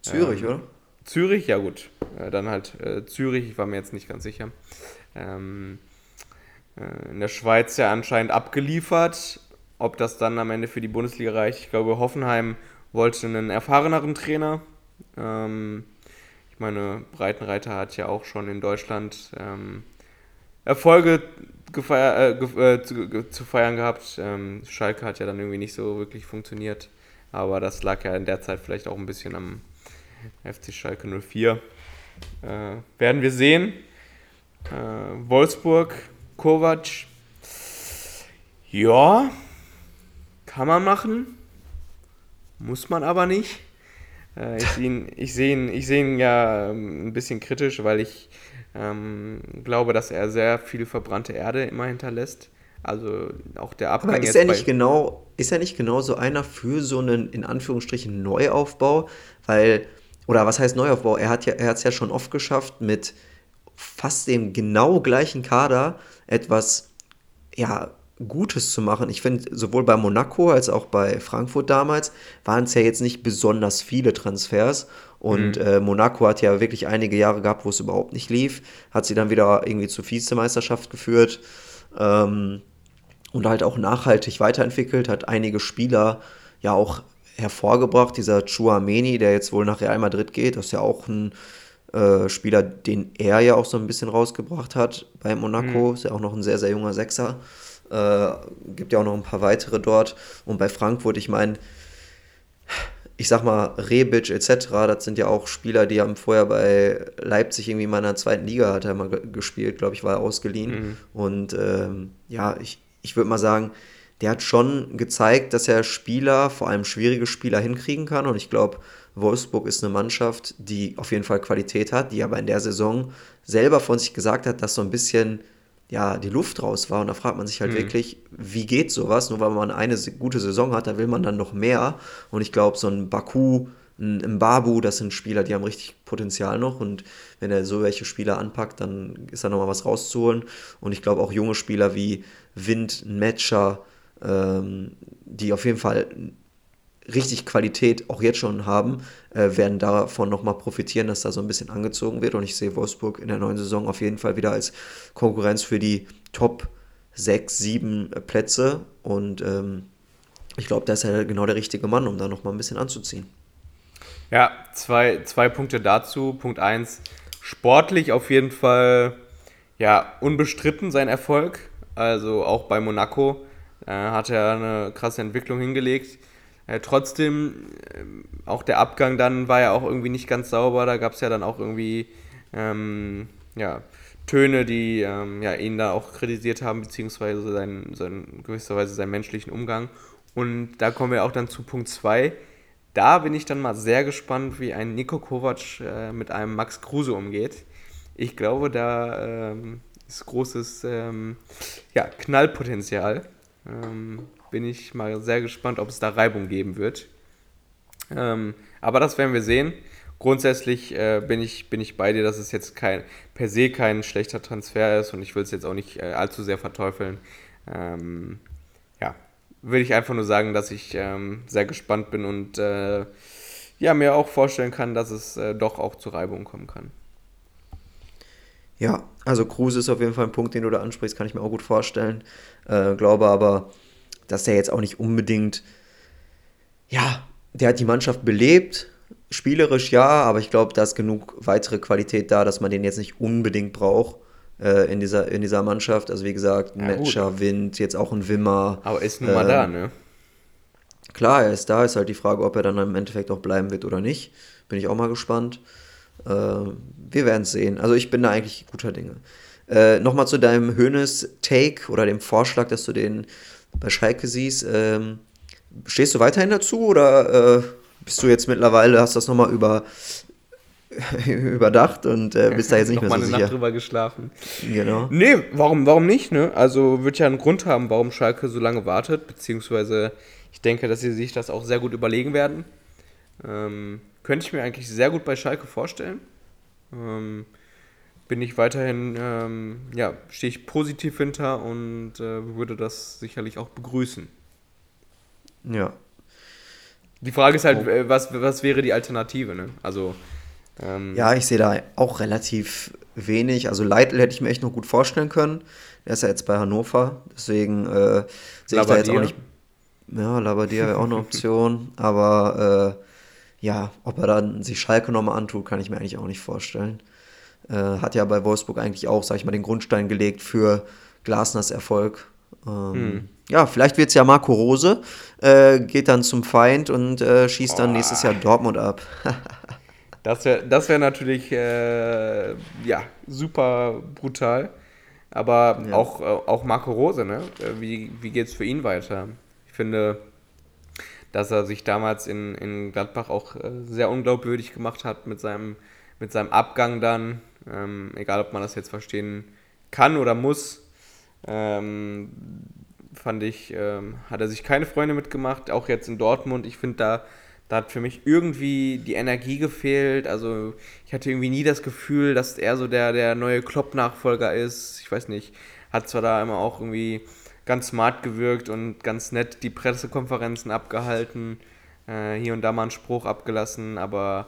Zürich, ähm, oder? Zürich, ja gut. Äh, dann halt äh, Zürich, ich war mir jetzt nicht ganz sicher. Ähm, äh, in der Schweiz ja anscheinend abgeliefert. Ob das dann am Ende für die Bundesliga reicht, ich glaube, Hoffenheim wollte einen erfahreneren Trainer. Ähm, ich meine, Breitenreiter hat ja auch schon in Deutschland ähm, Erfolge gefeier, äh, äh, zu, zu, feiern gehabt. Ähm, Schalke hat ja dann irgendwie nicht so wirklich funktioniert. Aber das lag ja in der Zeit vielleicht auch ein bisschen am FC Schalke 04. Äh, werden wir sehen. Äh, Wolfsburg, Kovac. Ja, kann man machen. Muss man aber nicht. Äh, ich sehe ihn, ich seh ihn, ich seh ihn ja ähm, ein bisschen kritisch, weil ich ähm, glaube, dass er sehr viel verbrannte Erde immer hinterlässt. Also auch der Abgang Aber ist er nicht genau, ist er nicht genau so einer für so einen in Anführungsstrichen Neuaufbau? Weil, oder was heißt Neuaufbau? Er hat ja, er hat es ja schon oft geschafft, mit fast dem genau gleichen Kader etwas ja, Gutes zu machen. Ich finde, sowohl bei Monaco als auch bei Frankfurt damals waren es ja jetzt nicht besonders viele Transfers. Und mhm. äh, Monaco hat ja wirklich einige Jahre gehabt, wo es überhaupt nicht lief. Hat sie dann wieder irgendwie zur Vizemeisterschaft geführt. Ähm, und halt auch nachhaltig weiterentwickelt, hat einige Spieler ja auch hervorgebracht. Dieser Chouameni, der jetzt wohl nach Real Madrid geht, das ist ja auch ein äh, Spieler, den er ja auch so ein bisschen rausgebracht hat bei Monaco. Mhm. Ist ja auch noch ein sehr, sehr junger Sechser. Äh, gibt ja auch noch ein paar weitere dort. Und bei Frankfurt, ich meine, ich sag mal, Rebic etc., das sind ja auch Spieler, die haben vorher bei Leipzig irgendwie mal in der zweiten Liga hat er mal gespielt, glaube ich, war er ausgeliehen. Mhm. Und ähm, ja, ich, ich würde mal sagen, der hat schon gezeigt, dass er Spieler, vor allem schwierige Spieler, hinkriegen kann. Und ich glaube, Wolfsburg ist eine Mannschaft, die auf jeden Fall Qualität hat, die aber in der Saison selber von sich gesagt hat, dass so ein bisschen ja, die Luft raus war. Und da fragt man sich halt mhm. wirklich, wie geht sowas? Nur weil man eine gute Saison hat, da will man dann noch mehr. Und ich glaube, so ein Baku, ein Babu, das sind Spieler, die haben richtig Potenzial noch. Und wenn er so welche Spieler anpackt, dann ist da nochmal was rauszuholen. Und ich glaube auch junge Spieler wie Wind, Matcher, ähm, die auf jeden Fall richtig Qualität auch jetzt schon haben, äh, werden davon nochmal profitieren, dass da so ein bisschen angezogen wird. Und ich sehe Wolfsburg in der neuen Saison auf jeden Fall wieder als Konkurrenz für die Top 6, 7 Plätze. Und ähm, ich glaube, da ist er genau der richtige Mann, um da nochmal ein bisschen anzuziehen. Ja, zwei, zwei Punkte dazu. Punkt 1, sportlich auf jeden Fall ja, unbestritten sein Erfolg. Also auch bei Monaco äh, hat er eine krasse Entwicklung hingelegt. Trotzdem, äh, auch der Abgang dann war ja auch irgendwie nicht ganz sauber. Da gab es ja dann auch irgendwie ähm, ja, Töne, die ähm, ja, ihn da auch kritisiert haben, beziehungsweise sein, sein, gewisserweise seinen menschlichen Umgang. Und da kommen wir auch dann zu Punkt 2. Da bin ich dann mal sehr gespannt, wie ein Nico Kovac äh, mit einem Max Kruse umgeht. Ich glaube, da ähm, ist großes ähm, ja, Knallpotenzial. Ähm, bin ich mal sehr gespannt, ob es da Reibung geben wird. Ähm, aber das werden wir sehen. Grundsätzlich äh, bin, ich, bin ich bei dir, dass es jetzt kein, per se kein schlechter Transfer ist und ich will es jetzt auch nicht äh, allzu sehr verteufeln. Ähm, ja, will ich einfach nur sagen, dass ich ähm, sehr gespannt bin und äh, ja, mir auch vorstellen kann, dass es äh, doch auch zu Reibung kommen kann. Ja, also Kruse ist auf jeden Fall ein Punkt, den du da ansprichst, kann ich mir auch gut vorstellen. Äh, glaube aber, dass der jetzt auch nicht unbedingt, ja, der hat die Mannschaft belebt, spielerisch ja, aber ich glaube, da ist genug weitere Qualität da, dass man den jetzt nicht unbedingt braucht äh, in, dieser, in dieser Mannschaft. Also wie gesagt, ein ja, Matcher, Wind, jetzt auch ein Wimmer. Aber ist nun mal ähm, da, ne? Klar, er ist da, ist halt die Frage, ob er dann im Endeffekt auch bleiben wird oder nicht. Bin ich auch mal gespannt. Äh, wir werden es sehen. Also ich bin da eigentlich guter Dinge. Äh, Nochmal zu deinem Hönes-Take oder dem Vorschlag, dass du den bei Schalke siehst. Ähm, stehst du weiterhin dazu oder äh, bist du jetzt mittlerweile, hast das nochmal über, [LAUGHS] überdacht und äh, bist da jetzt nicht mehr so sicher? Noch mal eine Nacht drüber geschlafen. Genau. Nee, warum, warum nicht, ne? Also wird ja einen Grund haben, warum Schalke so lange wartet, beziehungsweise ich denke, dass sie sich das auch sehr gut überlegen werden. Ähm, könnte ich mir eigentlich sehr gut bei Schalke vorstellen. Ähm, bin ich weiterhin, ähm, ja, stehe ich positiv hinter und äh, würde das sicherlich auch begrüßen. Ja. Die Frage ist halt, oh. was, was wäre die Alternative, ne? Also. Ähm, ja, ich sehe da auch relativ wenig. Also Leitl hätte ich mir echt noch gut vorstellen können. Er ist ja jetzt bei Hannover, deswegen äh, sehe ich da jetzt auch nicht. Ja, Labadia wäre auch eine Option, [LAUGHS] aber äh, ja, ob er dann sich Schalke nochmal antut, kann ich mir eigentlich auch nicht vorstellen. Äh, hat ja bei Wolfsburg eigentlich auch, sag ich mal, den Grundstein gelegt für Glasners Erfolg. Ähm, hm. Ja, vielleicht wird es ja Marco Rose, äh, geht dann zum Feind und äh, schießt dann nächstes Jahr Dortmund ab. [LAUGHS] das wäre das wär natürlich äh, ja, super brutal. Aber ja. auch, äh, auch Marco Rose, ne? Wie, wie geht es für ihn weiter? Ich finde, dass er sich damals in, in Gladbach auch äh, sehr unglaubwürdig gemacht hat mit seinem, mit seinem Abgang dann. Ähm, egal, ob man das jetzt verstehen kann oder muss. Ähm, fand ich, ähm, hat er sich keine Freunde mitgemacht, auch jetzt in Dortmund. Ich finde, da, da hat für mich irgendwie die Energie gefehlt. Also ich hatte irgendwie nie das Gefühl, dass er so der, der neue Klopp-Nachfolger ist. Ich weiß nicht, hat zwar da immer auch irgendwie ganz smart gewirkt und ganz nett die Pressekonferenzen abgehalten, äh, hier und da mal einen Spruch abgelassen, aber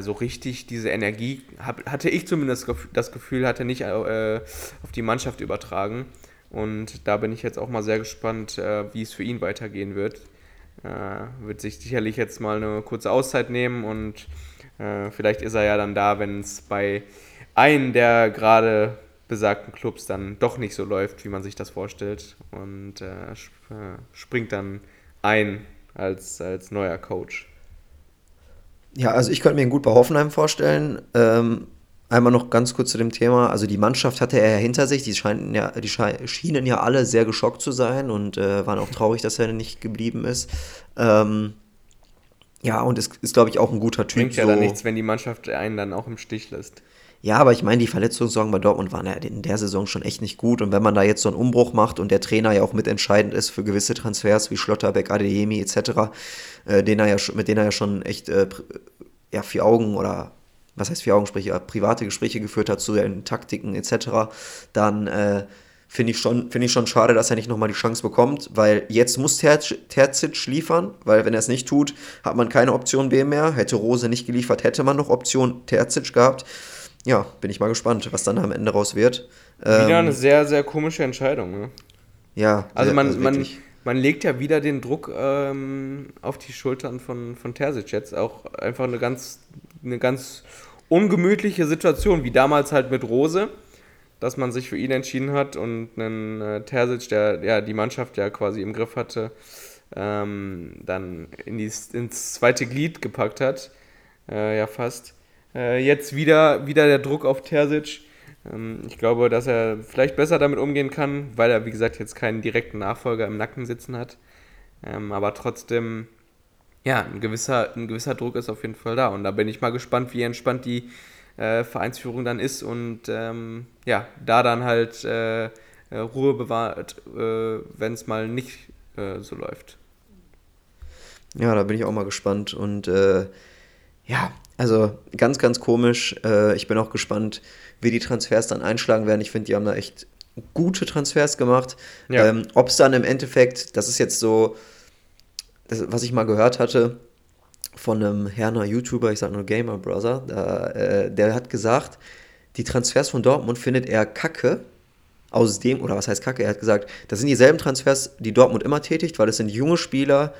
so richtig diese Energie hatte ich zumindest das Gefühl, hatte nicht äh, auf die Mannschaft übertragen. Und da bin ich jetzt auch mal sehr gespannt, äh, wie es für ihn weitergehen wird. Äh, wird sich sicherlich jetzt mal eine kurze Auszeit nehmen und äh, vielleicht ist er ja dann da, wenn es bei einem der gerade besagten Clubs dann doch nicht so läuft, wie man sich das vorstellt und äh, äh, springt dann ein als, als neuer Coach. Ja, also ich könnte mir ihn gut bei Hoffenheim vorstellen. Ähm, einmal noch ganz kurz zu dem Thema. Also die Mannschaft hatte er ja hinter sich. Die, scheinen ja, die schienen ja alle sehr geschockt zu sein und äh, waren auch traurig, dass er nicht geblieben ist. Ähm, ja, und es ist, glaube ich, auch ein guter Typ. Bringt ja so. dann nichts, wenn die Mannschaft einen dann auch im Stich lässt. Ja, aber ich meine, die Verletzungssorgen bei Dortmund waren ja in der Saison schon echt nicht gut. Und wenn man da jetzt so einen Umbruch macht und der Trainer ja auch mitentscheidend ist für gewisse Transfers wie Schlotterbeck, Adeyemi etc., äh, den er ja, mit denen er ja schon echt äh, ja, vier Augen oder was heißt vier Augengespräche, private Gespräche geführt hat zu den Taktiken etc., dann äh, finde ich, schon, find ich schon schade, dass er nicht nochmal die Chance bekommt, weil jetzt muss Terzic liefern, weil wenn er es nicht tut, hat man keine Option B mehr. Hätte Rose nicht geliefert, hätte man noch Option Terzic gehabt. Ja, bin ich mal gespannt, was dann am Ende raus wird. Wieder ähm, eine sehr, sehr komische Entscheidung. Ne? Ja, also man, also man, man legt ja wieder den Druck ähm, auf die Schultern von, von Terzic jetzt. Auch einfach eine ganz, eine ganz ungemütliche Situation, wie damals halt mit Rose, dass man sich für ihn entschieden hat und einen äh, Terzic, der ja die Mannschaft ja quasi im Griff hatte, ähm, dann in die, ins zweite Glied gepackt hat. Äh, ja, fast. Äh, jetzt wieder, wieder der Druck auf Terzic. Ähm, ich glaube, dass er vielleicht besser damit umgehen kann, weil er, wie gesagt, jetzt keinen direkten Nachfolger im Nacken sitzen hat. Ähm, aber trotzdem ja, ein gewisser, ein gewisser Druck ist auf jeden Fall da. Und da bin ich mal gespannt, wie entspannt die äh, Vereinsführung dann ist und ähm, ja, da dann halt äh, äh Ruhe bewahrt, äh, wenn es mal nicht äh, so läuft. Ja, da bin ich auch mal gespannt. Und ja, also ganz, ganz komisch. ich bin auch gespannt, wie die Transfers dann einschlagen werden. Ich finde, die haben da echt gute Transfers gemacht. Ja. Ähm, Ob es dann im Endeffekt, das ist jetzt so das, was ich mal gehört hatte von einem Herner YouTuber, ich sag nur Gamer Brother, da, äh, der hat gesagt, die Transfers von Dortmund findet er kacke. Aus dem, oder was heißt kacke? Er hat gesagt, das sind dieselben Transfers, die Dortmund immer tätigt, weil es sind junge Spieler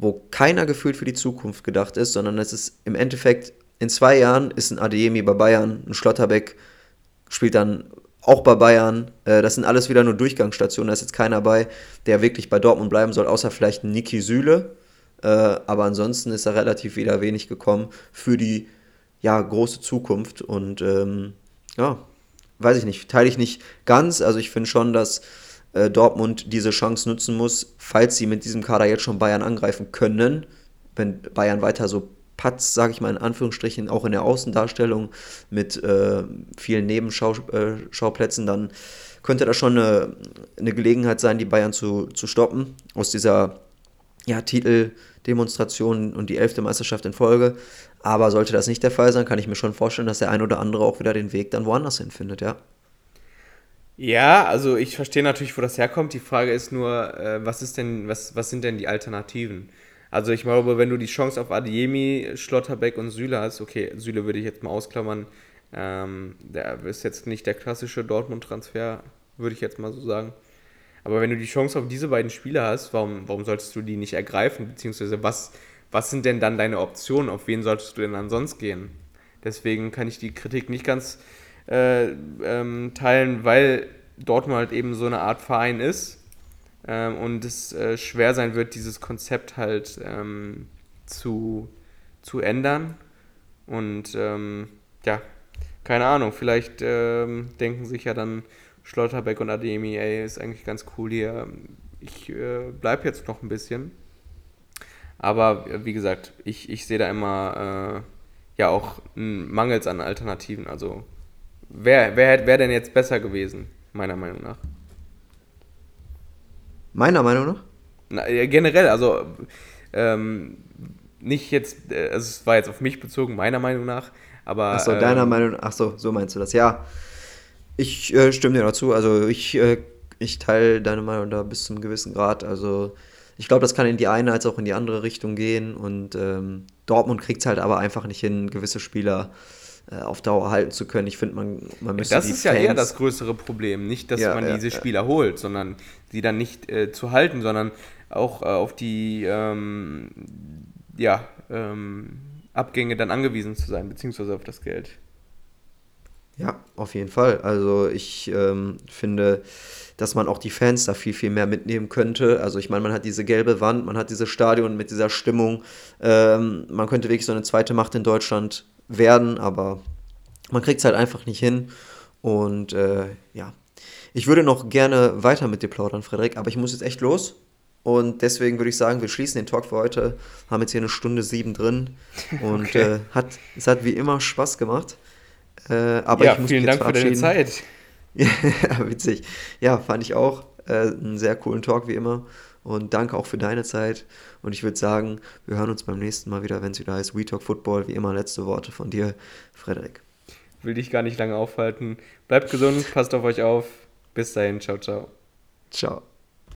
wo keiner gefühlt für die Zukunft gedacht ist, sondern es ist im Endeffekt, in zwei Jahren ist ein Adeyemi bei Bayern, ein Schlotterbeck spielt dann auch bei Bayern. Äh, das sind alles wieder nur Durchgangsstationen. Da ist jetzt keiner bei, der wirklich bei Dortmund bleiben soll, außer vielleicht Niki Süle. Äh, aber ansonsten ist da relativ wieder wenig gekommen für die ja, große Zukunft. Und ähm, ja, weiß ich nicht, teile ich nicht ganz. Also ich finde schon, dass äh, Dortmund diese Chance nutzen muss, falls sie mit diesem Kader jetzt schon Bayern angreifen können. Wenn Bayern weiter so patzt, sage ich mal in Anführungsstrichen, auch in der Außendarstellung mit äh, vielen Nebenschauplätzen, äh, dann könnte das schon eine, eine Gelegenheit sein, die Bayern zu, zu stoppen aus dieser ja, Titeldemonstration und die elfte Meisterschaft in Folge. Aber sollte das nicht der Fall sein, kann ich mir schon vorstellen, dass der ein oder andere auch wieder den Weg dann woanders hin findet, ja. Ja, also ich verstehe natürlich, wo das herkommt. Die Frage ist nur, äh, was ist denn, was, was sind denn die Alternativen? Also ich glaube, wenn du die Chance auf Adiemi, Schlotterbeck und Süle hast, okay, Süle würde ich jetzt mal ausklammern, ähm, der ist jetzt nicht der klassische Dortmund-Transfer, würde ich jetzt mal so sagen. Aber wenn du die Chance auf diese beiden Spieler hast, warum, warum solltest du die nicht ergreifen? Beziehungsweise was, was sind denn dann deine Optionen? Auf wen solltest du denn ansonsten gehen? Deswegen kann ich die Kritik nicht ganz äh, ähm, teilen, weil Dortmund halt eben so eine Art Verein ist ähm, und es äh, schwer sein wird, dieses Konzept halt ähm, zu, zu ändern. Und ähm, ja, keine Ahnung, vielleicht ähm, denken sich ja dann Schlotterbeck und Ademi, ey, ist eigentlich ganz cool hier. Ich äh, bleibe jetzt noch ein bisschen. Aber wie gesagt, ich, ich sehe da immer äh, ja auch mangels an Alternativen. Also wer, wer wäre denn jetzt besser gewesen, meiner Meinung nach? Meiner Meinung nach? Na, generell, also ähm, nicht jetzt, äh, also es war jetzt auf mich bezogen, meiner Meinung nach, aber. Achso, deiner ähm, Meinung nach, achso, so meinst du das, ja. Ich äh, stimme dir dazu. Also ich, äh, ich teile deine Meinung da bis zu einem gewissen Grad. Also ich glaube, das kann in die eine als auch in die andere Richtung gehen. Und ähm, Dortmund kriegt es halt aber einfach nicht hin, gewisse Spieler äh, auf Dauer halten zu können. Ich finde, man, man müsste Das ist ja eher das größere Problem. Nicht, dass ja, man ja, diese Spieler ja. holt, sondern sie dann nicht äh, zu halten, sondern auch äh, auf die ähm, ja, ähm, Abgänge dann angewiesen zu sein, beziehungsweise auf das Geld. Ja, auf jeden Fall. Also ich ähm, finde, dass man auch die Fans da viel, viel mehr mitnehmen könnte. Also ich meine, man hat diese gelbe Wand, man hat dieses Stadion mit dieser Stimmung. Ähm, man könnte wirklich so eine zweite Macht in Deutschland werden, aber man kriegt es halt einfach nicht hin. Und äh, ja, ich würde noch gerne weiter mit dir plaudern, Frederik, aber ich muss jetzt echt los. Und deswegen würde ich sagen, wir schließen den Talk für heute. Haben jetzt hier eine Stunde sieben drin. [LAUGHS] Und okay. äh, hat, es hat wie immer Spaß gemacht. Äh, aber ja, ich muss vielen Dank für deine Zeit. [LAUGHS] ja, witzig. Ja, fand ich auch. Äh, einen sehr coolen Talk wie immer. Und danke auch für deine Zeit. Und ich würde sagen, wir hören uns beim nächsten Mal wieder, wenn es wieder heißt We Talk Football. Wie immer letzte Worte von dir, Frederik. Will dich gar nicht lange aufhalten. Bleibt gesund, passt auf euch auf. Bis dahin, ciao, ciao. Ciao.